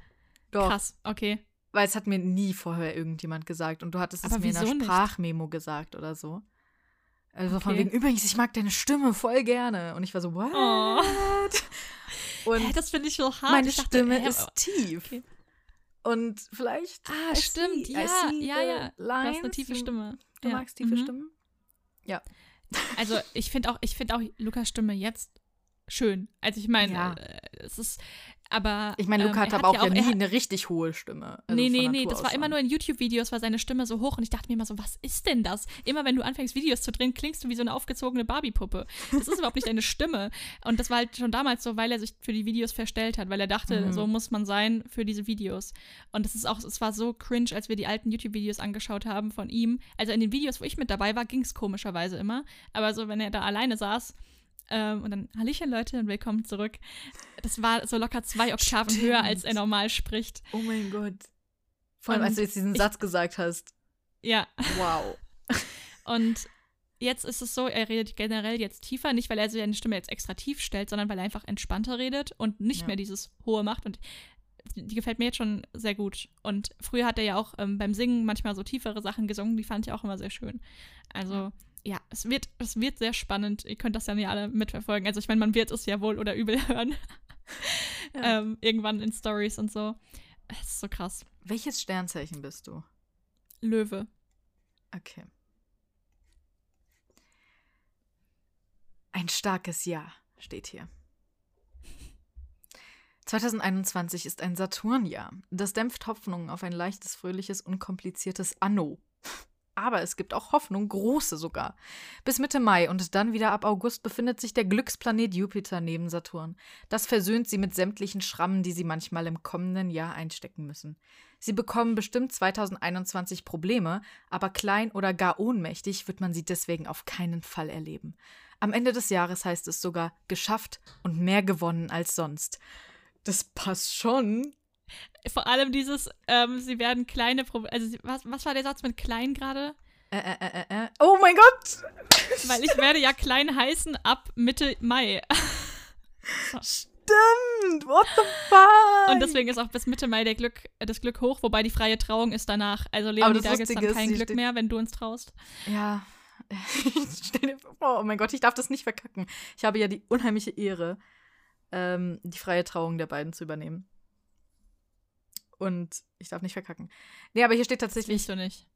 Doch. Krass, okay. Weil es hat mir nie vorher irgendjemand gesagt und du hattest es mir in einer Sprachmemo gesagt oder so. Also okay. von wegen, übrigens, ich mag deine Stimme voll gerne. Und ich war so, what? Oh. Und hey, das finde ich so hart. Meine dachte, Stimme hey, ist tief. Okay. Und vielleicht. Ah, stimmt. See, ja, ja, ja. Du hast eine tiefe Stimme. Du ja. magst tiefe mhm. Stimmen? Ja. Also ich finde auch, ich finde auch Lukas Stimme jetzt schön. Also ich meine, ja. äh, es ist, aber. Ich meine, Luca ähm, hat aber auch, ja, auch nie eine richtig hohe Stimme. Also nee, nee, nee, das war immer nur in YouTube-Videos, war seine Stimme so hoch und ich dachte mir immer so, was ist denn das? Immer wenn du anfängst, Videos zu drehen, klingst du wie so eine aufgezogene Barbie-Puppe. Das ist überhaupt nicht deine Stimme. Und das war halt schon damals so, weil er sich für die Videos verstellt hat, weil er dachte, mhm. so muss man sein für diese Videos. Und das ist auch, es war so cringe, als wir die alten YouTube-Videos angeschaut haben von ihm. Also in den Videos, wo ich mit dabei war, ging es komischerweise immer. Aber so, wenn er da alleine saß, ähm, und dann, Hallöchen Leute und willkommen zurück. Das war so locker zwei Oktaven Stimmt. höher, als er normal spricht. Oh mein Gott. Vor allem, und als du jetzt diesen ich, Satz gesagt hast. Ja. Wow. und jetzt ist es so, er redet generell jetzt tiefer, nicht weil er seine Stimme jetzt extra tief stellt, sondern weil er einfach entspannter redet und nicht ja. mehr dieses hohe macht. Und die gefällt mir jetzt schon sehr gut. Und früher hat er ja auch ähm, beim Singen manchmal so tiefere Sachen gesungen, die fand ich auch immer sehr schön. Also. Ja ja, es wird, es wird sehr spannend. Ihr könnt das ja nicht alle mitverfolgen. Also ich meine, man wird es ja wohl oder übel hören. Ja. ähm, irgendwann in Stories und so. Es ist so krass. Welches Sternzeichen bist du? Löwe. Okay. Ein starkes Ja steht hier. 2021 ist ein Saturnjahr. Das dämpft Hoffnungen auf ein leichtes, fröhliches, unkompliziertes Anno. Aber es gibt auch Hoffnung, große sogar. Bis Mitte Mai und dann wieder ab August befindet sich der Glücksplanet Jupiter neben Saturn. Das versöhnt sie mit sämtlichen Schrammen, die sie manchmal im kommenden Jahr einstecken müssen. Sie bekommen bestimmt 2021 Probleme, aber klein oder gar ohnmächtig wird man sie deswegen auf keinen Fall erleben. Am Ende des Jahres heißt es sogar geschafft und mehr gewonnen als sonst. Das passt schon. Vor allem dieses, ähm, sie werden kleine Probleme. Also, was, was war der Satz mit klein gerade? Äh, äh, äh, äh, oh mein Gott! Weil ich werde ja klein heißen ab Mitte Mai. so. Stimmt! What the fuck? Und deswegen ist auch bis Mitte Mai der Glück, das Glück hoch, wobei die freie Trauung ist danach. Also Leonie, da gibt es dann kein Glück mehr, wenn du uns traust. Ja. Vor, oh mein Gott, ich darf das nicht verkacken. Ich habe ja die unheimliche Ehre, ähm, die freie Trauung der beiden zu übernehmen. Und ich darf nicht verkacken. Nee, aber hier steht tatsächlich. du nicht.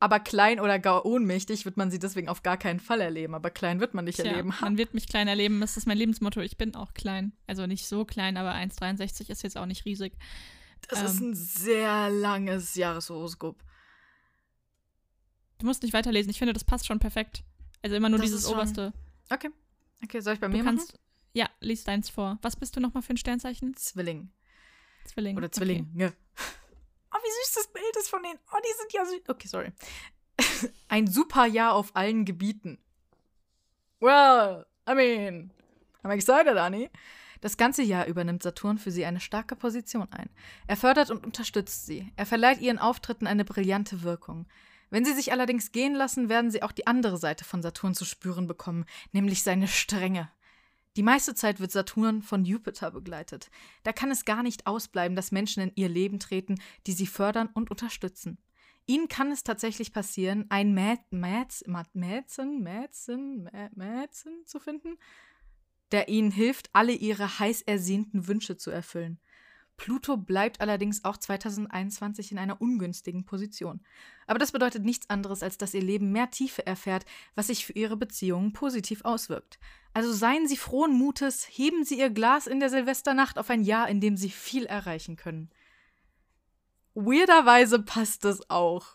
Aber klein oder gar ohnmächtig wird man sie deswegen auf gar keinen Fall erleben. Aber klein wird man nicht Tja, erleben. Man wird mich klein erleben. Das ist mein Lebensmotto. Ich bin auch klein. Also nicht so klein, aber 1,63 ist jetzt auch nicht riesig. Das ähm, ist ein sehr langes Jahreshoroskop. Du musst nicht weiterlesen. Ich finde, das passt schon perfekt. Also immer nur das dieses oberste. Okay. Okay, soll ich bei du mir kannst, machen? Ja, lies deins vor. Was bist du nochmal für ein Sternzeichen? Zwilling. Zwilling. Oder Zwilling, okay. Ja. Wie süß das Bild ist von denen. Oh, die sind ja süß. Okay, sorry. ein super Jahr auf allen Gebieten. Well, I mean, I'm excited, Annie. Das ganze Jahr übernimmt Saturn für sie eine starke Position ein. Er fördert und unterstützt sie. Er verleiht ihren Auftritten eine brillante Wirkung. Wenn sie sich allerdings gehen lassen, werden sie auch die andere Seite von Saturn zu spüren bekommen, nämlich seine Strenge. Die meiste Zeit wird Saturn von Jupiter begleitet. Da kann es gar nicht ausbleiben, dass Menschen in ihr Leben treten, die sie fördern und unterstützen. Ihnen kann es tatsächlich passieren, ein Mäzen, Mäzen, Mäzen, Mäzen zu finden, der ihnen hilft, alle ihre heiß ersehnten Wünsche zu erfüllen. Pluto bleibt allerdings auch 2021 in einer ungünstigen Position. Aber das bedeutet nichts anderes, als dass ihr Leben mehr Tiefe erfährt, was sich für ihre Beziehungen positiv auswirkt. Also seien Sie frohen Mutes, heben Sie Ihr Glas in der Silvesternacht auf ein Jahr, in dem Sie viel erreichen können. Weirderweise passt es auch.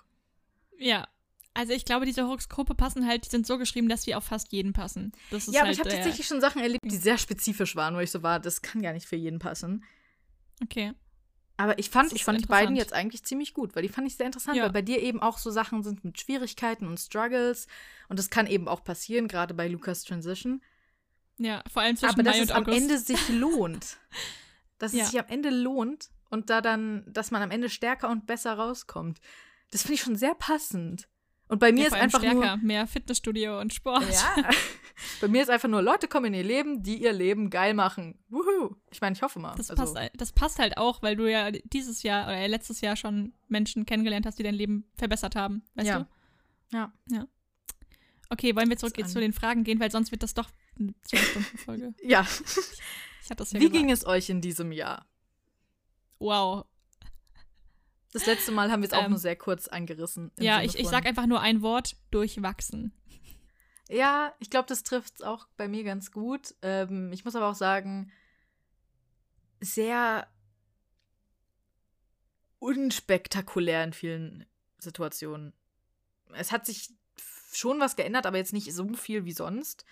Ja. Also ich glaube, diese Horoskope passen halt, die sind so geschrieben, dass sie auf fast jeden passen. ja, aber halt, ich habe tatsächlich schon Sachen erlebt, die sehr spezifisch waren, wo ich so war, das kann gar nicht für jeden passen. Okay. Aber ich fand, ich fand die beiden jetzt eigentlich ziemlich gut, weil die fand ich sehr interessant, ja. weil bei dir eben auch so Sachen sind mit Schwierigkeiten und Struggles. Und das kann eben auch passieren, gerade bei Lukas Transition. Ja, vor allem zwischen Aber dass Mai es am Ende sich lohnt. dass ja. es sich am Ende lohnt und da dann, dass man am Ende stärker und besser rauskommt. Das finde ich schon sehr passend. Und bei mir ja, ist einfach stärker, nur mehr Fitnessstudio und Sport. Ja. bei mir ist einfach nur Leute kommen in ihr Leben, die ihr Leben geil machen. Wuhu. Ich meine, ich hoffe mal. Das, also. passt, das passt halt auch, weil du ja dieses Jahr oder letztes Jahr schon Menschen kennengelernt hast, die dein Leben verbessert haben, weißt ja. du? Ja. Ja. Okay, wollen wir zurück jetzt zu den Fragen gehen, weil sonst wird das doch eine zwei Stunden Folge. ja. Ich, ich ja Wie ging es euch in diesem Jahr? Wow, das letzte Mal haben wir es auch ähm, nur sehr kurz angerissen. Ja, ich, ich sag einfach nur ein Wort: durchwachsen. Ja, ich glaube, das trifft es auch bei mir ganz gut. Ähm, ich muss aber auch sagen, sehr unspektakulär in vielen Situationen. Es hat sich schon was geändert, aber jetzt nicht so viel wie sonst.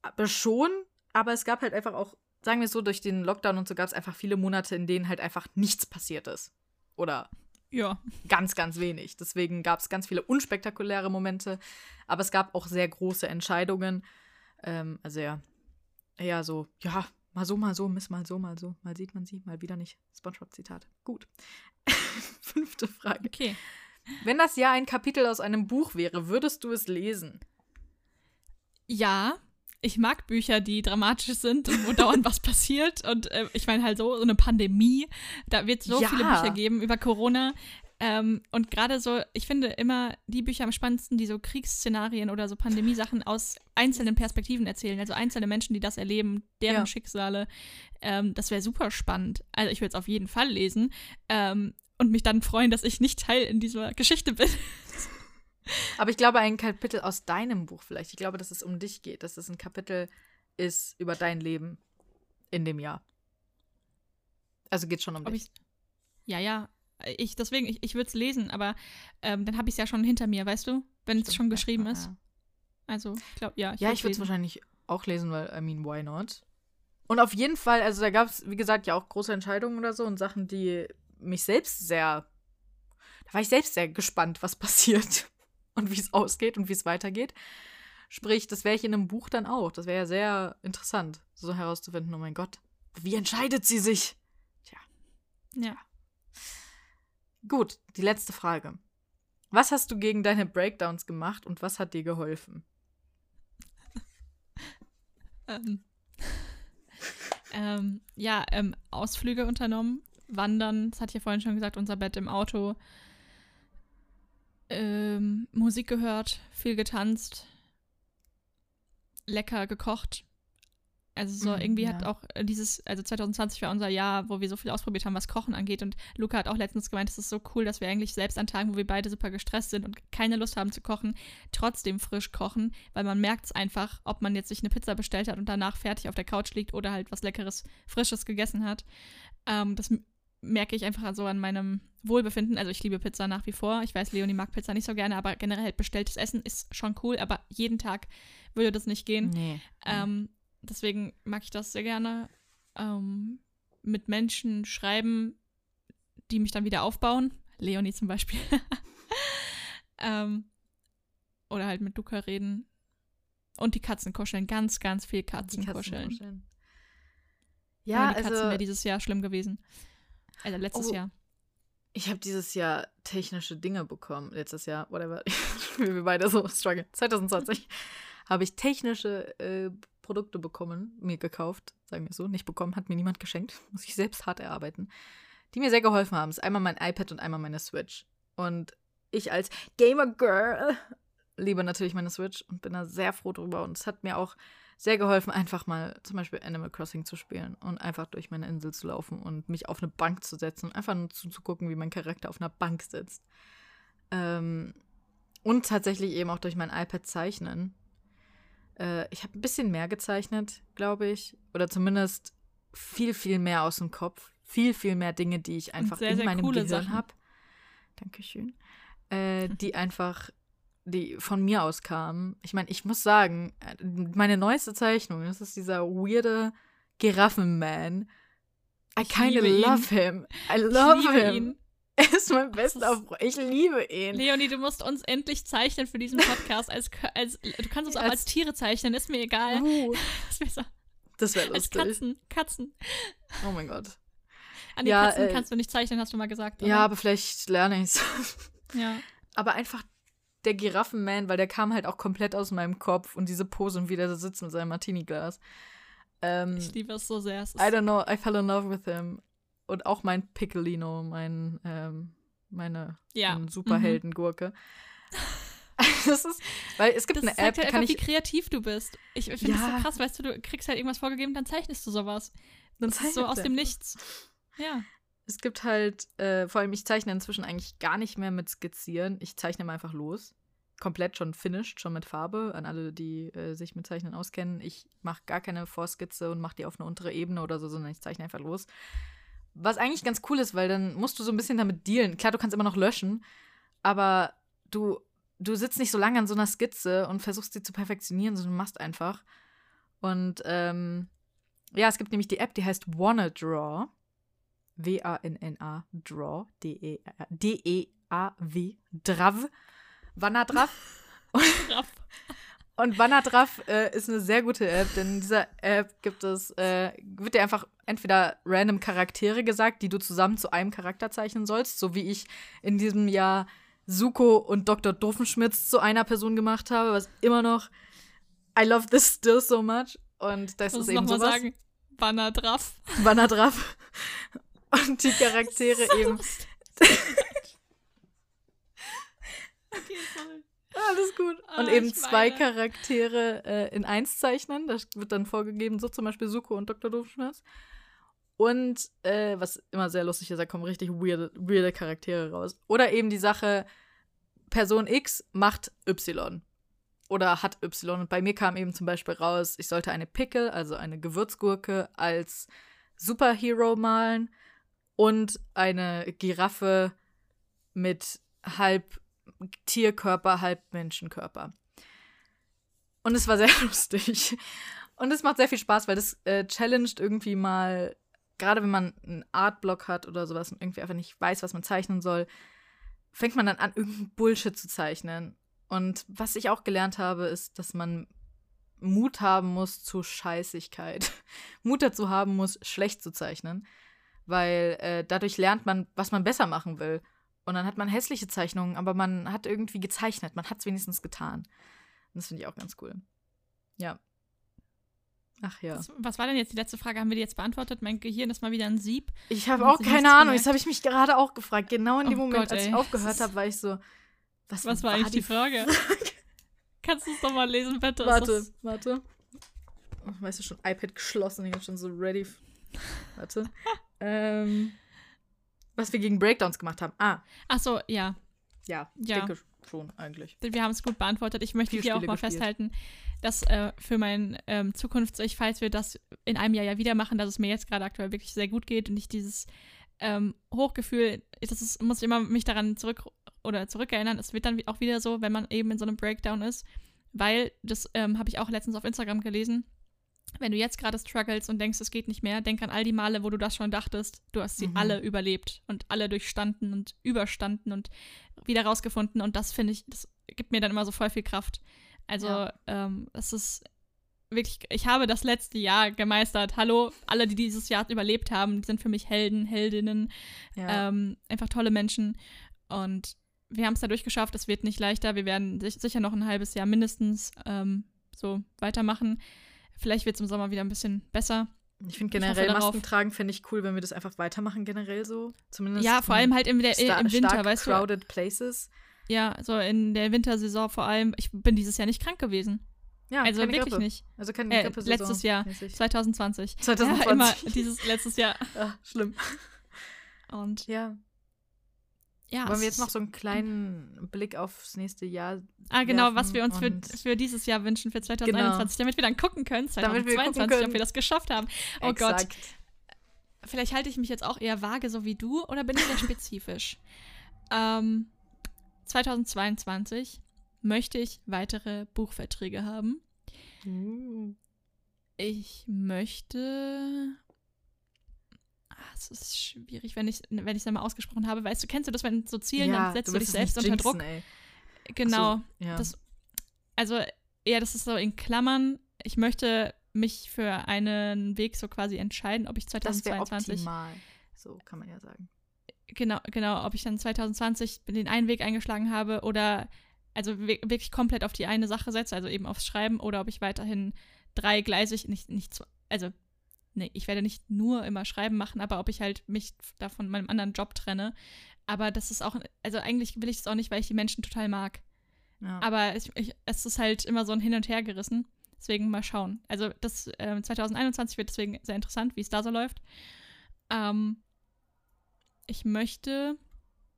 Aber schon, aber es gab halt einfach auch, sagen wir es so, durch den Lockdown und so gab es einfach viele Monate, in denen halt einfach nichts passiert ist. Oder ja. ganz, ganz wenig. Deswegen gab es ganz viele unspektakuläre Momente, aber es gab auch sehr große Entscheidungen. Ähm, also ja, eher so, ja, mal so, mal so, miss mal so, mal so, mal sieht man sie, mal wieder nicht. Spongebob-Zitat. Gut. Fünfte Frage. Okay. Wenn das Jahr ein Kapitel aus einem Buch wäre, würdest du es lesen? Ja, ich mag Bücher, die dramatisch sind und wo dauernd was passiert. Und äh, ich meine halt so, so eine Pandemie. Da wird so ja. viele Bücher geben über Corona. Ähm, und gerade so, ich finde immer die Bücher am spannendsten, die so Kriegsszenarien oder so Pandemiesachen aus einzelnen Perspektiven erzählen. Also einzelne Menschen, die das erleben, deren ja. Schicksale. Ähm, das wäre super spannend. Also ich würde es auf jeden Fall lesen. Ähm, und mich dann freuen, dass ich nicht Teil in dieser Geschichte bin. Aber ich glaube, ein Kapitel aus deinem Buch vielleicht. Ich glaube, dass es um dich geht, dass es ein Kapitel ist über dein Leben in dem Jahr. Also geht schon um dich. ja, ja. Ich, deswegen, ich, ich würde es lesen, aber ähm, dann habe ich es ja schon hinter mir, weißt du? Wenn es schon geschrieben ja, ist. Ja. Also, ich glaube, ja. Ich ja, ich würde es wahrscheinlich auch lesen, weil, I mean, why not? Und auf jeden Fall, also da gab es, wie gesagt, ja auch große Entscheidungen oder so und Sachen, die mich selbst sehr, da war ich selbst sehr gespannt, was passiert und wie es ausgeht und wie es weitergeht. Sprich, das wäre ich in einem Buch dann auch. Das wäre ja sehr interessant, so herauszufinden, oh mein Gott, wie entscheidet sie sich? Tja. Ja. Gut, die letzte Frage. Was hast du gegen deine Breakdowns gemacht und was hat dir geholfen? ähm, ähm, ja, ähm, Ausflüge unternommen, wandern, das hatte ich ja vorhin schon gesagt, unser Bett im Auto, ähm, Musik gehört, viel getanzt, lecker gekocht. Also so mm, irgendwie ja. hat auch äh, dieses, also 2020 war unser Jahr, wo wir so viel ausprobiert haben, was Kochen angeht. Und Luca hat auch letztens gemeint, es ist so cool, dass wir eigentlich selbst an Tagen, wo wir beide super gestresst sind und keine Lust haben zu kochen, trotzdem frisch kochen, weil man merkt es einfach, ob man jetzt sich eine Pizza bestellt hat und danach fertig auf der Couch liegt oder halt was Leckeres, Frisches gegessen hat. Ähm, das merke ich einfach so an meinem Wohlbefinden. Also ich liebe Pizza nach wie vor. Ich weiß, Leonie mag Pizza nicht so gerne, aber generell halt bestelltes Essen ist schon cool, aber jeden Tag würde das nicht gehen. Nee. Ähm, deswegen mag ich das sehr gerne. Ähm, mit Menschen schreiben, die mich dann wieder aufbauen. Leonie zum Beispiel. ähm, oder halt mit Luca reden. Und die Katzen kuscheln. Ganz, ganz viel Katzen, Katzen kuscheln. kuscheln. Ja, die Katzen also, wäre dieses Jahr schlimm gewesen. Also letztes oh, Jahr. Ich habe dieses Jahr technische Dinge bekommen. Letztes Jahr, whatever. Wir beide so struggle. 2020 habe ich technische äh, Produkte bekommen, mir gekauft, sagen wir so, nicht bekommen, hat mir niemand geschenkt, muss ich selbst hart erarbeiten, die mir sehr geholfen haben. Es ist einmal mein iPad und einmal meine Switch. Und ich als Gamer Girl liebe natürlich meine Switch und bin da sehr froh drüber. Und es hat mir auch sehr geholfen, einfach mal zum Beispiel Animal Crossing zu spielen und einfach durch meine Insel zu laufen und mich auf eine Bank zu setzen und einfach nur zuzugucken, wie mein Charakter auf einer Bank sitzt. Ähm, und tatsächlich eben auch durch mein iPad zeichnen. Äh, ich habe ein bisschen mehr gezeichnet, glaube ich. Oder zumindest viel, viel mehr aus dem Kopf. Viel, viel mehr Dinge, die ich einfach sehr, in sehr meinem Gehirn habe. Dankeschön. Äh, die einfach, die von mir aus kamen. Ich meine, ich muss sagen, äh, meine neueste Zeichnung, das ist dieser weirde Giraffenman. I kinda love him. I love him. Ihn. Er ist mein bester Freund. Ich liebe ihn. Leonie, du musst uns endlich zeichnen für diesen Podcast. Als, als, du kannst uns auch als, als Tiere zeichnen, ist mir egal. Uh, das wäre so. Das wäre lustig. Als Katzen. Katzen. Oh mein Gott. An die ja, Katzen äh, kannst du nicht zeichnen, hast du mal gesagt. Oder? Ja, aber vielleicht lerne ich es. Ja. Aber einfach der Giraffenman, weil der kam halt auch komplett aus meinem Kopf und diese Pose und wie der da sitzt mit seinem Martini-Glas. Ähm, ich liebe es so sehr. Es I don't know, I fell in love with him und auch mein Piccolino, mein, ähm, meine ja. Superheldengurke. Mhm. das ist, weil es gibt das eine App, halt einfach, ich, wie kreativ du bist. Ich finde ja. das so krass, weißt du, du kriegst halt irgendwas vorgegeben, dann zeichnest du sowas. Dann das ist so aus dem Nichts. Ja. Es gibt halt, äh, vor allem ich zeichne inzwischen eigentlich gar nicht mehr mit Skizzieren. Ich zeichne mal einfach los. Komplett schon finished, schon mit Farbe. An alle, die äh, sich mit Zeichnen auskennen. Ich mache gar keine Vorskizze und mache die auf eine untere Ebene oder so, sondern ich zeichne einfach los. Was eigentlich ganz cool ist, weil dann musst du so ein bisschen damit dealen. Klar, du kannst immer noch löschen, aber du, du sitzt nicht so lange an so einer Skizze und versuchst sie zu perfektionieren, sondern machst einfach. Und ähm, ja, es gibt nämlich die App, die heißt Wanna Draw. W-A-N-N-A, Draw, D-E-A-W, Drav, Wanna Drav. Drav. Und Wanadraff äh, ist eine sehr gute App, denn in dieser App gibt es, äh, wird dir einfach entweder random Charaktere gesagt, die du zusammen zu einem Charakter zeichnen sollst, so wie ich in diesem Jahr Suko und Dr. Doofenschmitz zu einer Person gemacht habe, was immer noch I love this still so much. Und das ist eben sowas. sagen, Wanadraff. Wanadraff. Und die Charaktere so eben. okay, sorry. Alles gut. Und ah, eben zwei Charaktere äh, in eins zeichnen. Das wird dann vorgegeben, so zum Beispiel Suko und Dr. Doofenschmerz. Und äh, was immer sehr lustig ist, da kommen richtig weirde, weirde Charaktere raus. Oder eben die Sache, Person X macht Y. Oder hat Y. Und bei mir kam eben zum Beispiel raus, ich sollte eine Pickle, also eine Gewürzgurke, als Superhero malen. Und eine Giraffe mit halb Tierkörper, halb Menschenkörper. Und es war sehr lustig. Und es macht sehr viel Spaß, weil das äh, challenged irgendwie mal, gerade wenn man einen Artblock hat oder sowas und irgendwie einfach nicht weiß, was man zeichnen soll, fängt man dann an, irgendeinen Bullshit zu zeichnen. Und was ich auch gelernt habe, ist, dass man Mut haben muss zu Scheißigkeit. Mut dazu haben muss, schlecht zu zeichnen. Weil äh, dadurch lernt man, was man besser machen will. Und dann hat man hässliche Zeichnungen, aber man hat irgendwie gezeichnet. Man hat es wenigstens getan. Und das finde ich auch ganz cool. Ja. Ach ja. Was, was, war denn jetzt die letzte Frage? Haben wir die jetzt beantwortet? Mein Gehirn ist mal wieder ein Sieb. Ich habe auch keine Ahnung. Das habe ich mich gerade auch gefragt. Genau in dem oh Moment, Gott, als ich aufgehört habe, war ich so. Was, was war, war eigentlich die Frage? Frage? Kannst du es doch mal lesen, bitte? Warte, warte. Oh, weißt du schon, iPad geschlossen. Ich bin schon so ready. Warte. Ähm, was wir gegen Breakdowns gemacht haben. Ah. Ach so, ja. Ja, ich ja. denke schon eigentlich. Wir haben es gut beantwortet. Ich möchte hier auch mal gespielt. festhalten, dass äh, für mein ähm, Zukunfts-Ich, falls wir das in einem Jahr ja wieder machen, dass es mir jetzt gerade aktuell wirklich sehr gut geht und ich dieses ähm, Hochgefühl, das ist, muss ich immer mich daran zurück oder zurückerinnern, es wird dann auch wieder so, wenn man eben in so einem Breakdown ist, weil, das ähm, habe ich auch letztens auf Instagram gelesen, wenn du jetzt gerade struggles und denkst, es geht nicht mehr, denk an all die Male, wo du das schon dachtest, du hast sie mhm. alle überlebt und alle durchstanden und überstanden und wieder rausgefunden und das finde ich, das gibt mir dann immer so voll viel Kraft. Also, ja. ähm, das ist wirklich, ich habe das letzte Jahr gemeistert. Hallo, alle, die dieses Jahr überlebt haben, sind für mich Helden, Heldinnen, ja. ähm, einfach tolle Menschen. Und wir haben es dadurch geschafft. Es wird nicht leichter. Wir werden sicher noch ein halbes Jahr mindestens ähm, so weitermachen. Vielleicht wird es im Sommer wieder ein bisschen besser. Ich finde generell ich Masken tragen fände ich cool, wenn wir das einfach weitermachen, generell so. Zumindest ja, vor allem halt im, der, im Winter, weißt du. crowded places. Ja, so in der Wintersaison vor allem. Ich bin dieses Jahr nicht krank gewesen. Ja, also wirklich Grippe. nicht. Also keine äh, Letztes Jahr, mäßig. 2020. 2020. Ja, immer dieses letztes Jahr. Ach, schlimm. Und ja. Ja, Wollen wir jetzt noch so einen kleinen Blick aufs nächste Jahr Ah, genau, was wir uns für, für dieses Jahr wünschen, für 2021, genau. damit wir dann gucken können, 2022, gucken können. ob wir das geschafft haben. Oh Exakt. Gott. Vielleicht halte ich mich jetzt auch eher vage, so wie du, oder bin ich sehr spezifisch? ähm, 2022 möchte ich weitere Buchverträge haben. Mm. Ich möchte. Es ist schwierig, wenn ich wenn es einmal ausgesprochen habe. Weißt du, kennst du das, wenn so Zielen, ja, dann setzt du, du dich selbst unter Druck. Ey. Genau. So, ja. das, also, ja, das ist so in Klammern. Ich möchte mich für einen Weg so quasi entscheiden, ob ich 2022. Das optimal. So kann man ja sagen genau, genau, ob ich dann 2020 den einen Weg eingeschlagen habe oder also wirklich komplett auf die eine Sache setze, also eben aufs Schreiben, oder ob ich weiterhin dreigleisig, nicht, nicht also nee, ich werde nicht nur immer Schreiben machen, aber ob ich halt mich davon meinem anderen Job trenne. Aber das ist auch, also eigentlich will ich das auch nicht, weil ich die Menschen total mag. Ja. Aber ich, ich, es ist halt immer so ein Hin und Her gerissen. Deswegen mal schauen. Also das äh, 2021 wird deswegen sehr interessant, wie es da so läuft. Ähm, ich möchte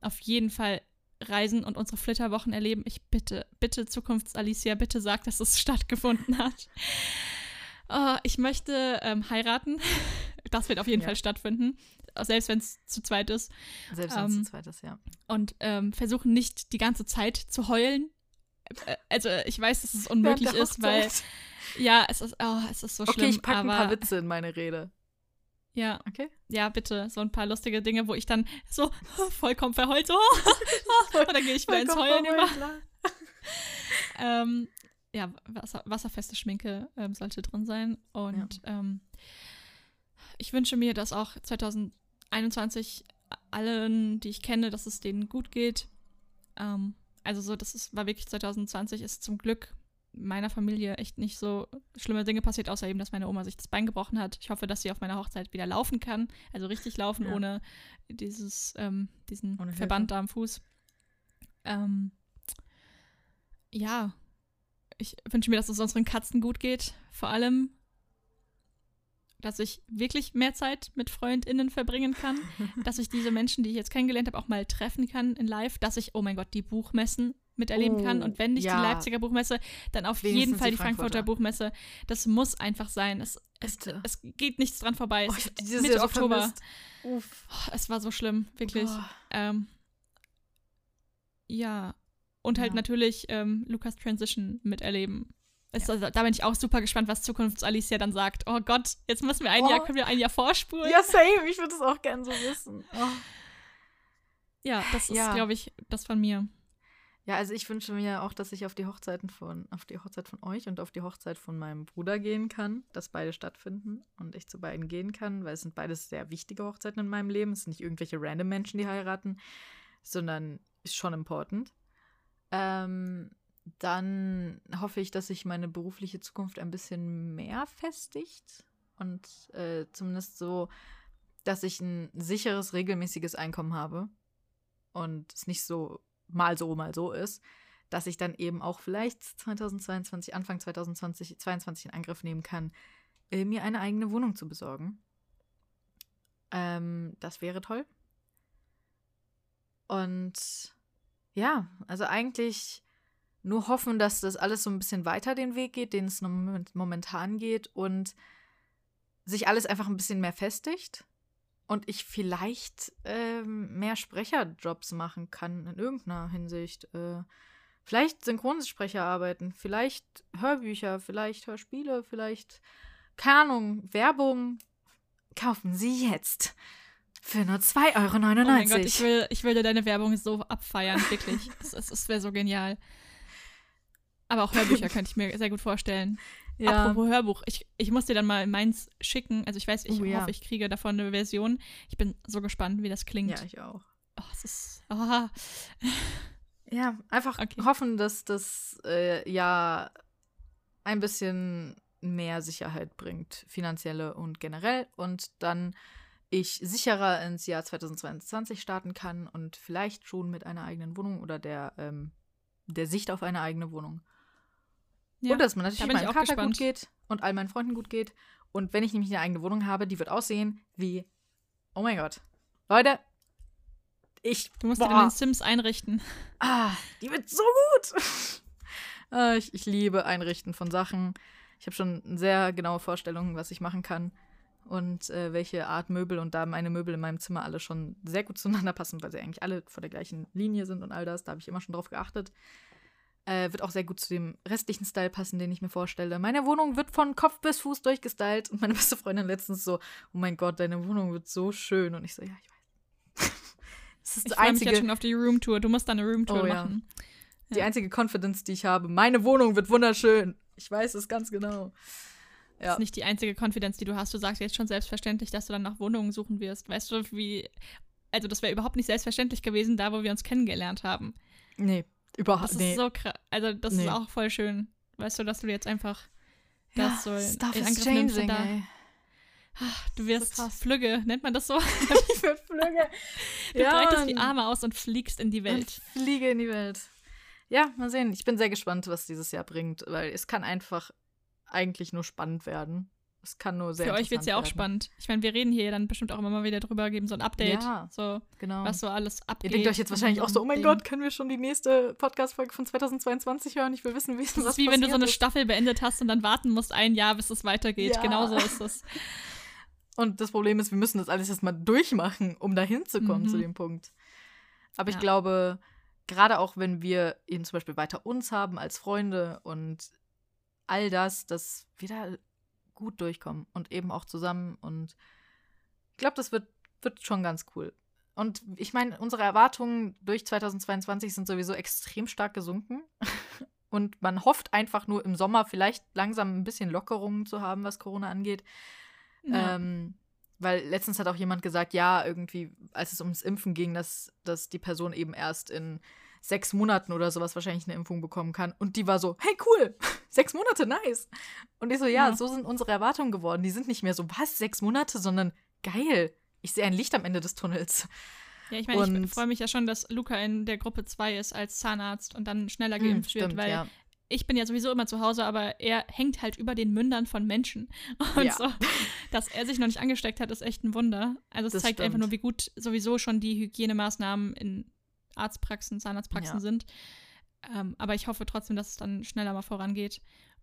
auf jeden Fall reisen und unsere Flitterwochen erleben. Ich bitte, bitte Zukunfts-Alicia, bitte sag, dass es stattgefunden hat. Oh, ich möchte ähm, heiraten. Das wird auf jeden ja. Fall stattfinden. Selbst wenn es zu zweit ist. Selbst wenn es ähm, zu zweit ist, ja. Und ähm, versuchen nicht die ganze Zeit zu heulen. Äh, also ich weiß, dass es unmöglich ist, weil ja, es ist, oh, es ist so schlimm. Okay, ich packe ein paar Witze in meine Rede. Ja. Okay. Ja, bitte. So ein paar lustige Dinge, wo ich dann so vollkommen verheult so. und dann gehe ich wieder ins Heulen über. ähm, ja, Wasser, wasserfeste Schminke ähm, sollte drin sein. Und ja. ähm, ich wünsche mir, dass auch 2021 allen, die ich kenne, dass es denen gut geht. Ähm, also so, das ist, war wirklich 2020 ist zum Glück meiner Familie echt nicht so schlimme Dinge passiert, außer eben, dass meine Oma sich das Bein gebrochen hat. Ich hoffe, dass sie auf meiner Hochzeit wieder laufen kann, also richtig laufen, ja. ohne dieses, ähm, diesen ohne Verband da am Fuß. Ähm, ja, ich wünsche mir, dass es unseren Katzen gut geht, vor allem, dass ich wirklich mehr Zeit mit FreundInnen verbringen kann, dass ich diese Menschen, die ich jetzt kennengelernt habe, auch mal treffen kann in live, dass ich, oh mein Gott, die Buchmessen miterleben oh, kann. Und wenn nicht ja. die Leipziger Buchmesse, dann auf Wenigstens jeden Fall die Frankfurter. Frankfurter. Buchmesse. Das muss einfach sein. Es, Es, es, geht nichts dran vorbei. Oh, Mitte so Oktober. Oh, es war so schlimm, wirklich. Ähm, ja. Und halt ja. natürlich ähm, Lukas Transition miterleben. Es, ja. also, da bin ich auch super gespannt, was Zukunfts-Alicia dann sagt. Oh Gott, jetzt müssen wir ein oh. Jahr, können wir ein Jahr vorspulen. Ja, same. Ich würde es auch gerne so wissen. Oh. Ja, das ist, glaube ich, das von mir. Ja, also ich wünsche mir auch, dass ich auf die Hochzeiten von, auf die Hochzeit von euch und auf die Hochzeit von meinem Bruder gehen kann, dass beide stattfinden und ich zu beiden gehen kann, weil es sind beides sehr wichtige Hochzeiten in meinem Leben. Es sind nicht irgendwelche random Menschen, die heiraten, sondern ist schon important. Ähm, dann hoffe ich, dass sich meine berufliche Zukunft ein bisschen mehr festigt und äh, zumindest so, dass ich ein sicheres, regelmäßiges Einkommen habe und es nicht so mal so, mal so ist, dass ich dann eben auch vielleicht 2022, Anfang 2020, 2022 in Angriff nehmen kann, äh, mir eine eigene Wohnung zu besorgen. Ähm, das wäre toll. Und ja, also eigentlich nur hoffen, dass das alles so ein bisschen weiter den Weg geht, den es momentan geht und sich alles einfach ein bisschen mehr festigt und ich vielleicht ähm, mehr Sprecherjobs machen kann in irgendeiner Hinsicht. Äh, vielleicht Synchronsprecher arbeiten, vielleicht Hörbücher, vielleicht Hörspiele, vielleicht, keine Werbung. Kaufen Sie jetzt für nur 2,99 Euro. Oh mein Gott, ich, will, ich würde deine Werbung so abfeiern, wirklich. Das, das wäre so genial. Aber auch Hörbücher könnte ich mir sehr gut vorstellen. Ja. Apropos Hörbuch, ich, ich muss dir dann mal meins schicken. Also ich weiß, ich oh, ja. hoffe, ich kriege davon eine Version. Ich bin so gespannt, wie das klingt. Ja, ich auch. Oh, es ist. Oh. Ja, einfach okay. hoffen, dass das äh, ja ein bisschen mehr Sicherheit bringt, finanzielle und generell. Und dann ich sicherer ins Jahr 2022 starten kann und vielleicht schon mit einer eigenen Wohnung oder der, ähm, der Sicht auf eine eigene Wohnung. Ja, und dass man natürlich da meinem Kater gespannt. gut geht und all meinen Freunden gut geht. Und wenn ich nämlich eine eigene Wohnung habe, die wird aussehen wie, oh mein Gott. Leute, ich. Du musst boah. dir den Sims einrichten. Ah, die wird so gut. ah, ich, ich liebe Einrichten von Sachen. Ich habe schon sehr genaue Vorstellungen, was ich machen kann und äh, welche Art Möbel und da meine Möbel in meinem Zimmer alle schon sehr gut zueinander passen, weil sie eigentlich alle vor der gleichen Linie sind und all das. Da habe ich immer schon drauf geachtet. Äh, wird auch sehr gut zu dem restlichen Style passen, den ich mir vorstelle. Meine Wohnung wird von Kopf bis Fuß durchgestylt und meine beste Freundin letztens so: Oh mein Gott, deine Wohnung wird so schön. Und ich so: Ja, ich weiß. das ist ich freue mich jetzt schon auf die Roomtour. Du musst da eine Roomtour oh, machen. Ja. Die einzige Confidence, die ich habe. Meine Wohnung wird wunderschön. Ich weiß es ganz genau. Ja. Das ist nicht die einzige Confidence, die du hast. Du sagst jetzt schon selbstverständlich, dass du dann nach Wohnungen suchen wirst. Weißt du, wie. Also, das wäre überhaupt nicht selbstverständlich gewesen, da wo wir uns kennengelernt haben. Nee. Überhaupt Das ist so krass. Also, das nee. ist auch voll schön. Weißt du, dass du jetzt einfach ja, das so stuff in Angriff nimmst und da, ach, du wirst so Flügge, nennt man das so? ich bin Flügge. Du ja, breitest die Arme aus und fliegst in die Welt. Fliege in die Welt. Ja, mal sehen. Ich bin sehr gespannt, was dieses Jahr bringt, weil es kann einfach eigentlich nur spannend werden. Es kann nur sehr Für euch wird es ja auch spannend. Ich meine, wir reden hier dann bestimmt auch immer mal wieder drüber, geben so ein Update. Ja, so, genau. Was so alles abgeht. Ihr denkt euch jetzt wahrscheinlich auch so, oh mein Ding. Gott, können wir schon die nächste Podcast-Folge von 2022 hören? Ich will wissen, wie es Das ist wie wenn du so eine ist. Staffel beendet hast und dann warten musst ein Jahr, bis es weitergeht. Ja. Genauso ist es. Und das Problem ist, wir müssen das alles erstmal durchmachen, um da hinzukommen mhm. zu dem Punkt. Aber ja. ich glaube, gerade auch wenn wir ihn zum Beispiel weiter uns haben als Freunde und all das, dass wir da gut durchkommen und eben auch zusammen. Und ich glaube, das wird, wird schon ganz cool. Und ich meine, unsere Erwartungen durch 2022 sind sowieso extrem stark gesunken. Und man hofft einfach nur im Sommer vielleicht langsam ein bisschen Lockerungen zu haben, was Corona angeht. Ja. Ähm, weil letztens hat auch jemand gesagt, ja, irgendwie, als es ums Impfen ging, dass, dass die Person eben erst in sechs Monaten oder sowas wahrscheinlich eine Impfung bekommen kann. Und die war so, hey, cool, sechs Monate, nice. Und ich so, ja, ja, so sind unsere Erwartungen geworden. Die sind nicht mehr so, was, sechs Monate, sondern geil. Ich sehe ein Licht am Ende des Tunnels. Ja, ich meine, ich freue mich ja schon, dass Luca in der Gruppe 2 ist als Zahnarzt und dann schneller hm, geimpft hm, stimmt, wird, weil ja. ich bin ja sowieso immer zu Hause, aber er hängt halt über den Mündern von Menschen. Und ja. so, dass er sich noch nicht angesteckt hat, ist echt ein Wunder. Also es das zeigt stimmt. einfach nur, wie gut sowieso schon die Hygienemaßnahmen in Arztpraxen, Zahnarztpraxen ja. sind. Ähm, aber ich hoffe trotzdem, dass es dann schneller mal vorangeht.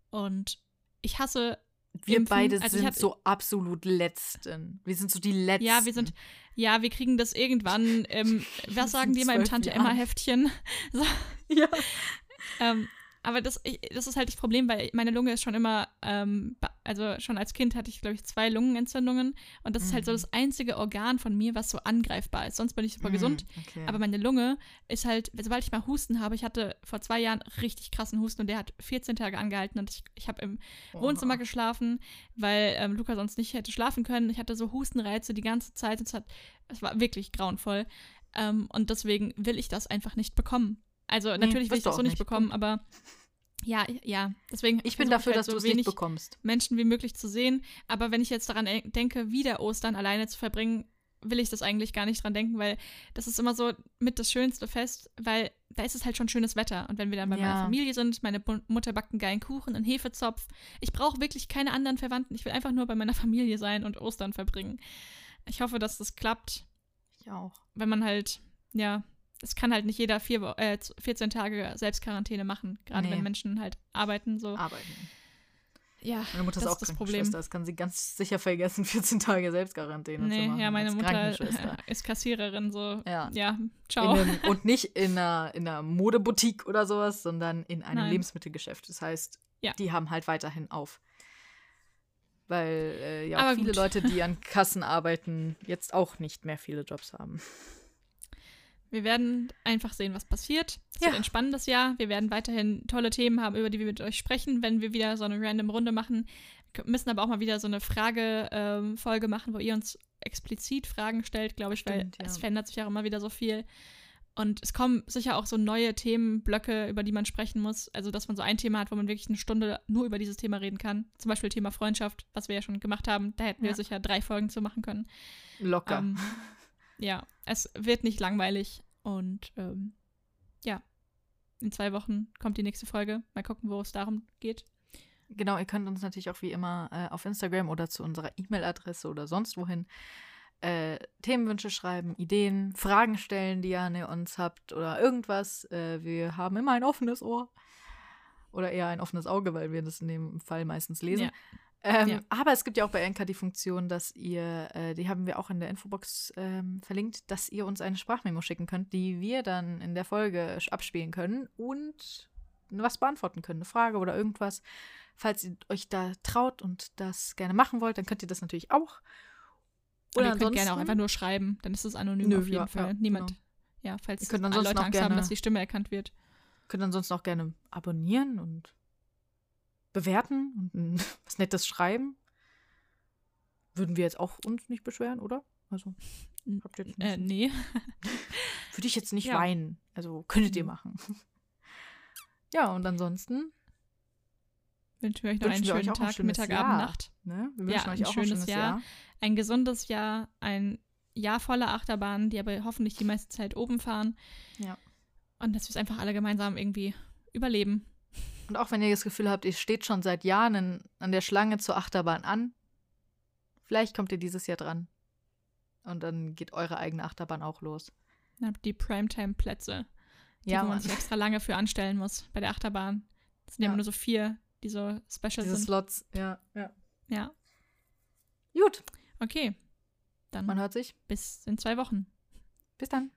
Und ich hasse wir impfen. beide also sind hatte, so absolut Letzten. Wir sind so die Letzten. Ja, wir sind, ja, wir kriegen das irgendwann. Ähm, was sagen die mal im Tante-Emma-Heftchen? So. Ja. ähm, aber das, ich, das ist halt das Problem, weil meine Lunge ist schon immer, ähm, also schon als Kind hatte ich, glaube ich, zwei Lungenentzündungen. Und das mhm. ist halt so mhm. das einzige Organ von mir, was so angreifbar ist. Sonst bin ich super mhm, gesund. Okay. Aber meine Lunge ist halt, sobald ich mal Husten habe, ich hatte vor zwei Jahren richtig krassen Husten und der hat 14 Tage angehalten. Und ich, ich habe im Oha. Wohnzimmer geschlafen, weil ähm, Luca sonst nicht hätte schlafen können. Ich hatte so Hustenreize die ganze Zeit. Es, hat, es war wirklich grauenvoll. Ähm, und deswegen will ich das einfach nicht bekommen. Also natürlich will ich das so nicht bekommen, aber ja, ja, deswegen. Ich bin dafür, ich halt dass so du es nicht bekommst. Menschen wie möglich zu sehen. Aber wenn ich jetzt daran denke, wieder Ostern alleine zu verbringen, will ich das eigentlich gar nicht dran denken, weil das ist immer so mit das schönste Fest, weil da ist es halt schon schönes Wetter. Und wenn wir dann bei ja. meiner Familie sind, meine Mutter backt einen geilen Kuchen, einen Hefezopf. Ich brauche wirklich keine anderen Verwandten. Ich will einfach nur bei meiner Familie sein und Ostern verbringen. Ich hoffe, dass das klappt. Ich auch. Wenn man halt, ja, es kann halt nicht jeder vier, äh, 14 Tage Selbstquarantäne machen, gerade nee. wenn Menschen halt arbeiten. So. Arbeiten. Ja, meine Mutter das ist auch das Problem. Das kann sie ganz sicher vergessen, 14 Tage Selbstquarantäne nee, zu machen. Ja, meine Mutter ist Kassiererin, so. Ja, ja ciao. Einem, und nicht in einer, in einer Modeboutique oder sowas, sondern in einem Nein. Lebensmittelgeschäft. Das heißt, ja. die haben halt weiterhin auf. Weil äh, ja viele. Leute, die an Kassen arbeiten, jetzt auch nicht mehr viele Jobs haben. Wir werden einfach sehen, was passiert. Es ja. wird ein spannendes Jahr. Wir werden weiterhin tolle Themen haben, über die wir mit euch sprechen, wenn wir wieder so eine random Runde machen. Wir müssen aber auch mal wieder so eine Frage-Folge ähm, machen, wo ihr uns explizit Fragen stellt, glaube ich, Stimmt, weil ja. es verändert sich auch immer wieder so viel. Und es kommen sicher auch so neue Themenblöcke, über die man sprechen muss. Also, dass man so ein Thema hat, wo man wirklich eine Stunde nur über dieses Thema reden kann. Zum Beispiel Thema Freundschaft, was wir ja schon gemacht haben. Da hätten wir sicher drei Folgen zu machen können. Locker. Ähm, ja, es wird nicht langweilig und ähm, ja, in zwei Wochen kommt die nächste Folge. Mal gucken, wo es darum geht. Genau, ihr könnt uns natürlich auch wie immer äh, auf Instagram oder zu unserer E-Mail-Adresse oder sonst wohin äh, Themenwünsche schreiben, Ideen, Fragen stellen, die ihr an uns habt oder irgendwas. Äh, wir haben immer ein offenes Ohr. Oder eher ein offenes Auge, weil wir das in dem Fall meistens lesen. Ja. Ähm, ja. Aber es gibt ja auch bei Enka die Funktion, dass ihr, äh, die haben wir auch in der Infobox ähm, verlinkt, dass ihr uns eine Sprachmemo schicken könnt, die wir dann in der Folge abspielen können und was beantworten können, eine Frage oder irgendwas. Falls ihr euch da traut und das gerne machen wollt, dann könnt ihr das natürlich auch. Oder ihr könnt gerne auch einfach nur schreiben, dann ist es anonym nö, auf jeden ja, Fall. Ja, Niemand. Genau. Ja, falls Leute Angst gerne, haben, dass die Stimme erkannt wird. Könnt ansonsten auch gerne abonnieren und bewerten und was Nettes schreiben. Würden wir jetzt auch uns nicht beschweren, oder? Also, habt ihr. Äh, nee. Würde ich jetzt nicht ja. weinen. Also, könntet ihr mhm. machen. ja, und ansonsten wünschen wir euch noch einen schönen Tag, ein Mittag, Jahr. Abend, Nacht. Ne? Wir ja, ein schönes, ein schönes Jahr. Jahr. Ein gesundes Jahr, ein Jahr voller Achterbahnen, die aber hoffentlich die meiste Zeit oben fahren. Ja. Und dass wir es einfach alle gemeinsam irgendwie überleben. Und auch wenn ihr das Gefühl habt, ihr steht schon seit Jahren in, an der Schlange zur Achterbahn an, vielleicht kommt ihr dieses Jahr dran. Und dann geht eure eigene Achterbahn auch los. Die Primetime-Plätze, die ja, wo man sich extra lange für anstellen muss bei der Achterbahn. Das sind ja, immer nur so vier, die so special Diese sind. Slots, ja, ja. Ja. Gut. Okay. Dann man hört sich. Bis in zwei Wochen. Bis dann.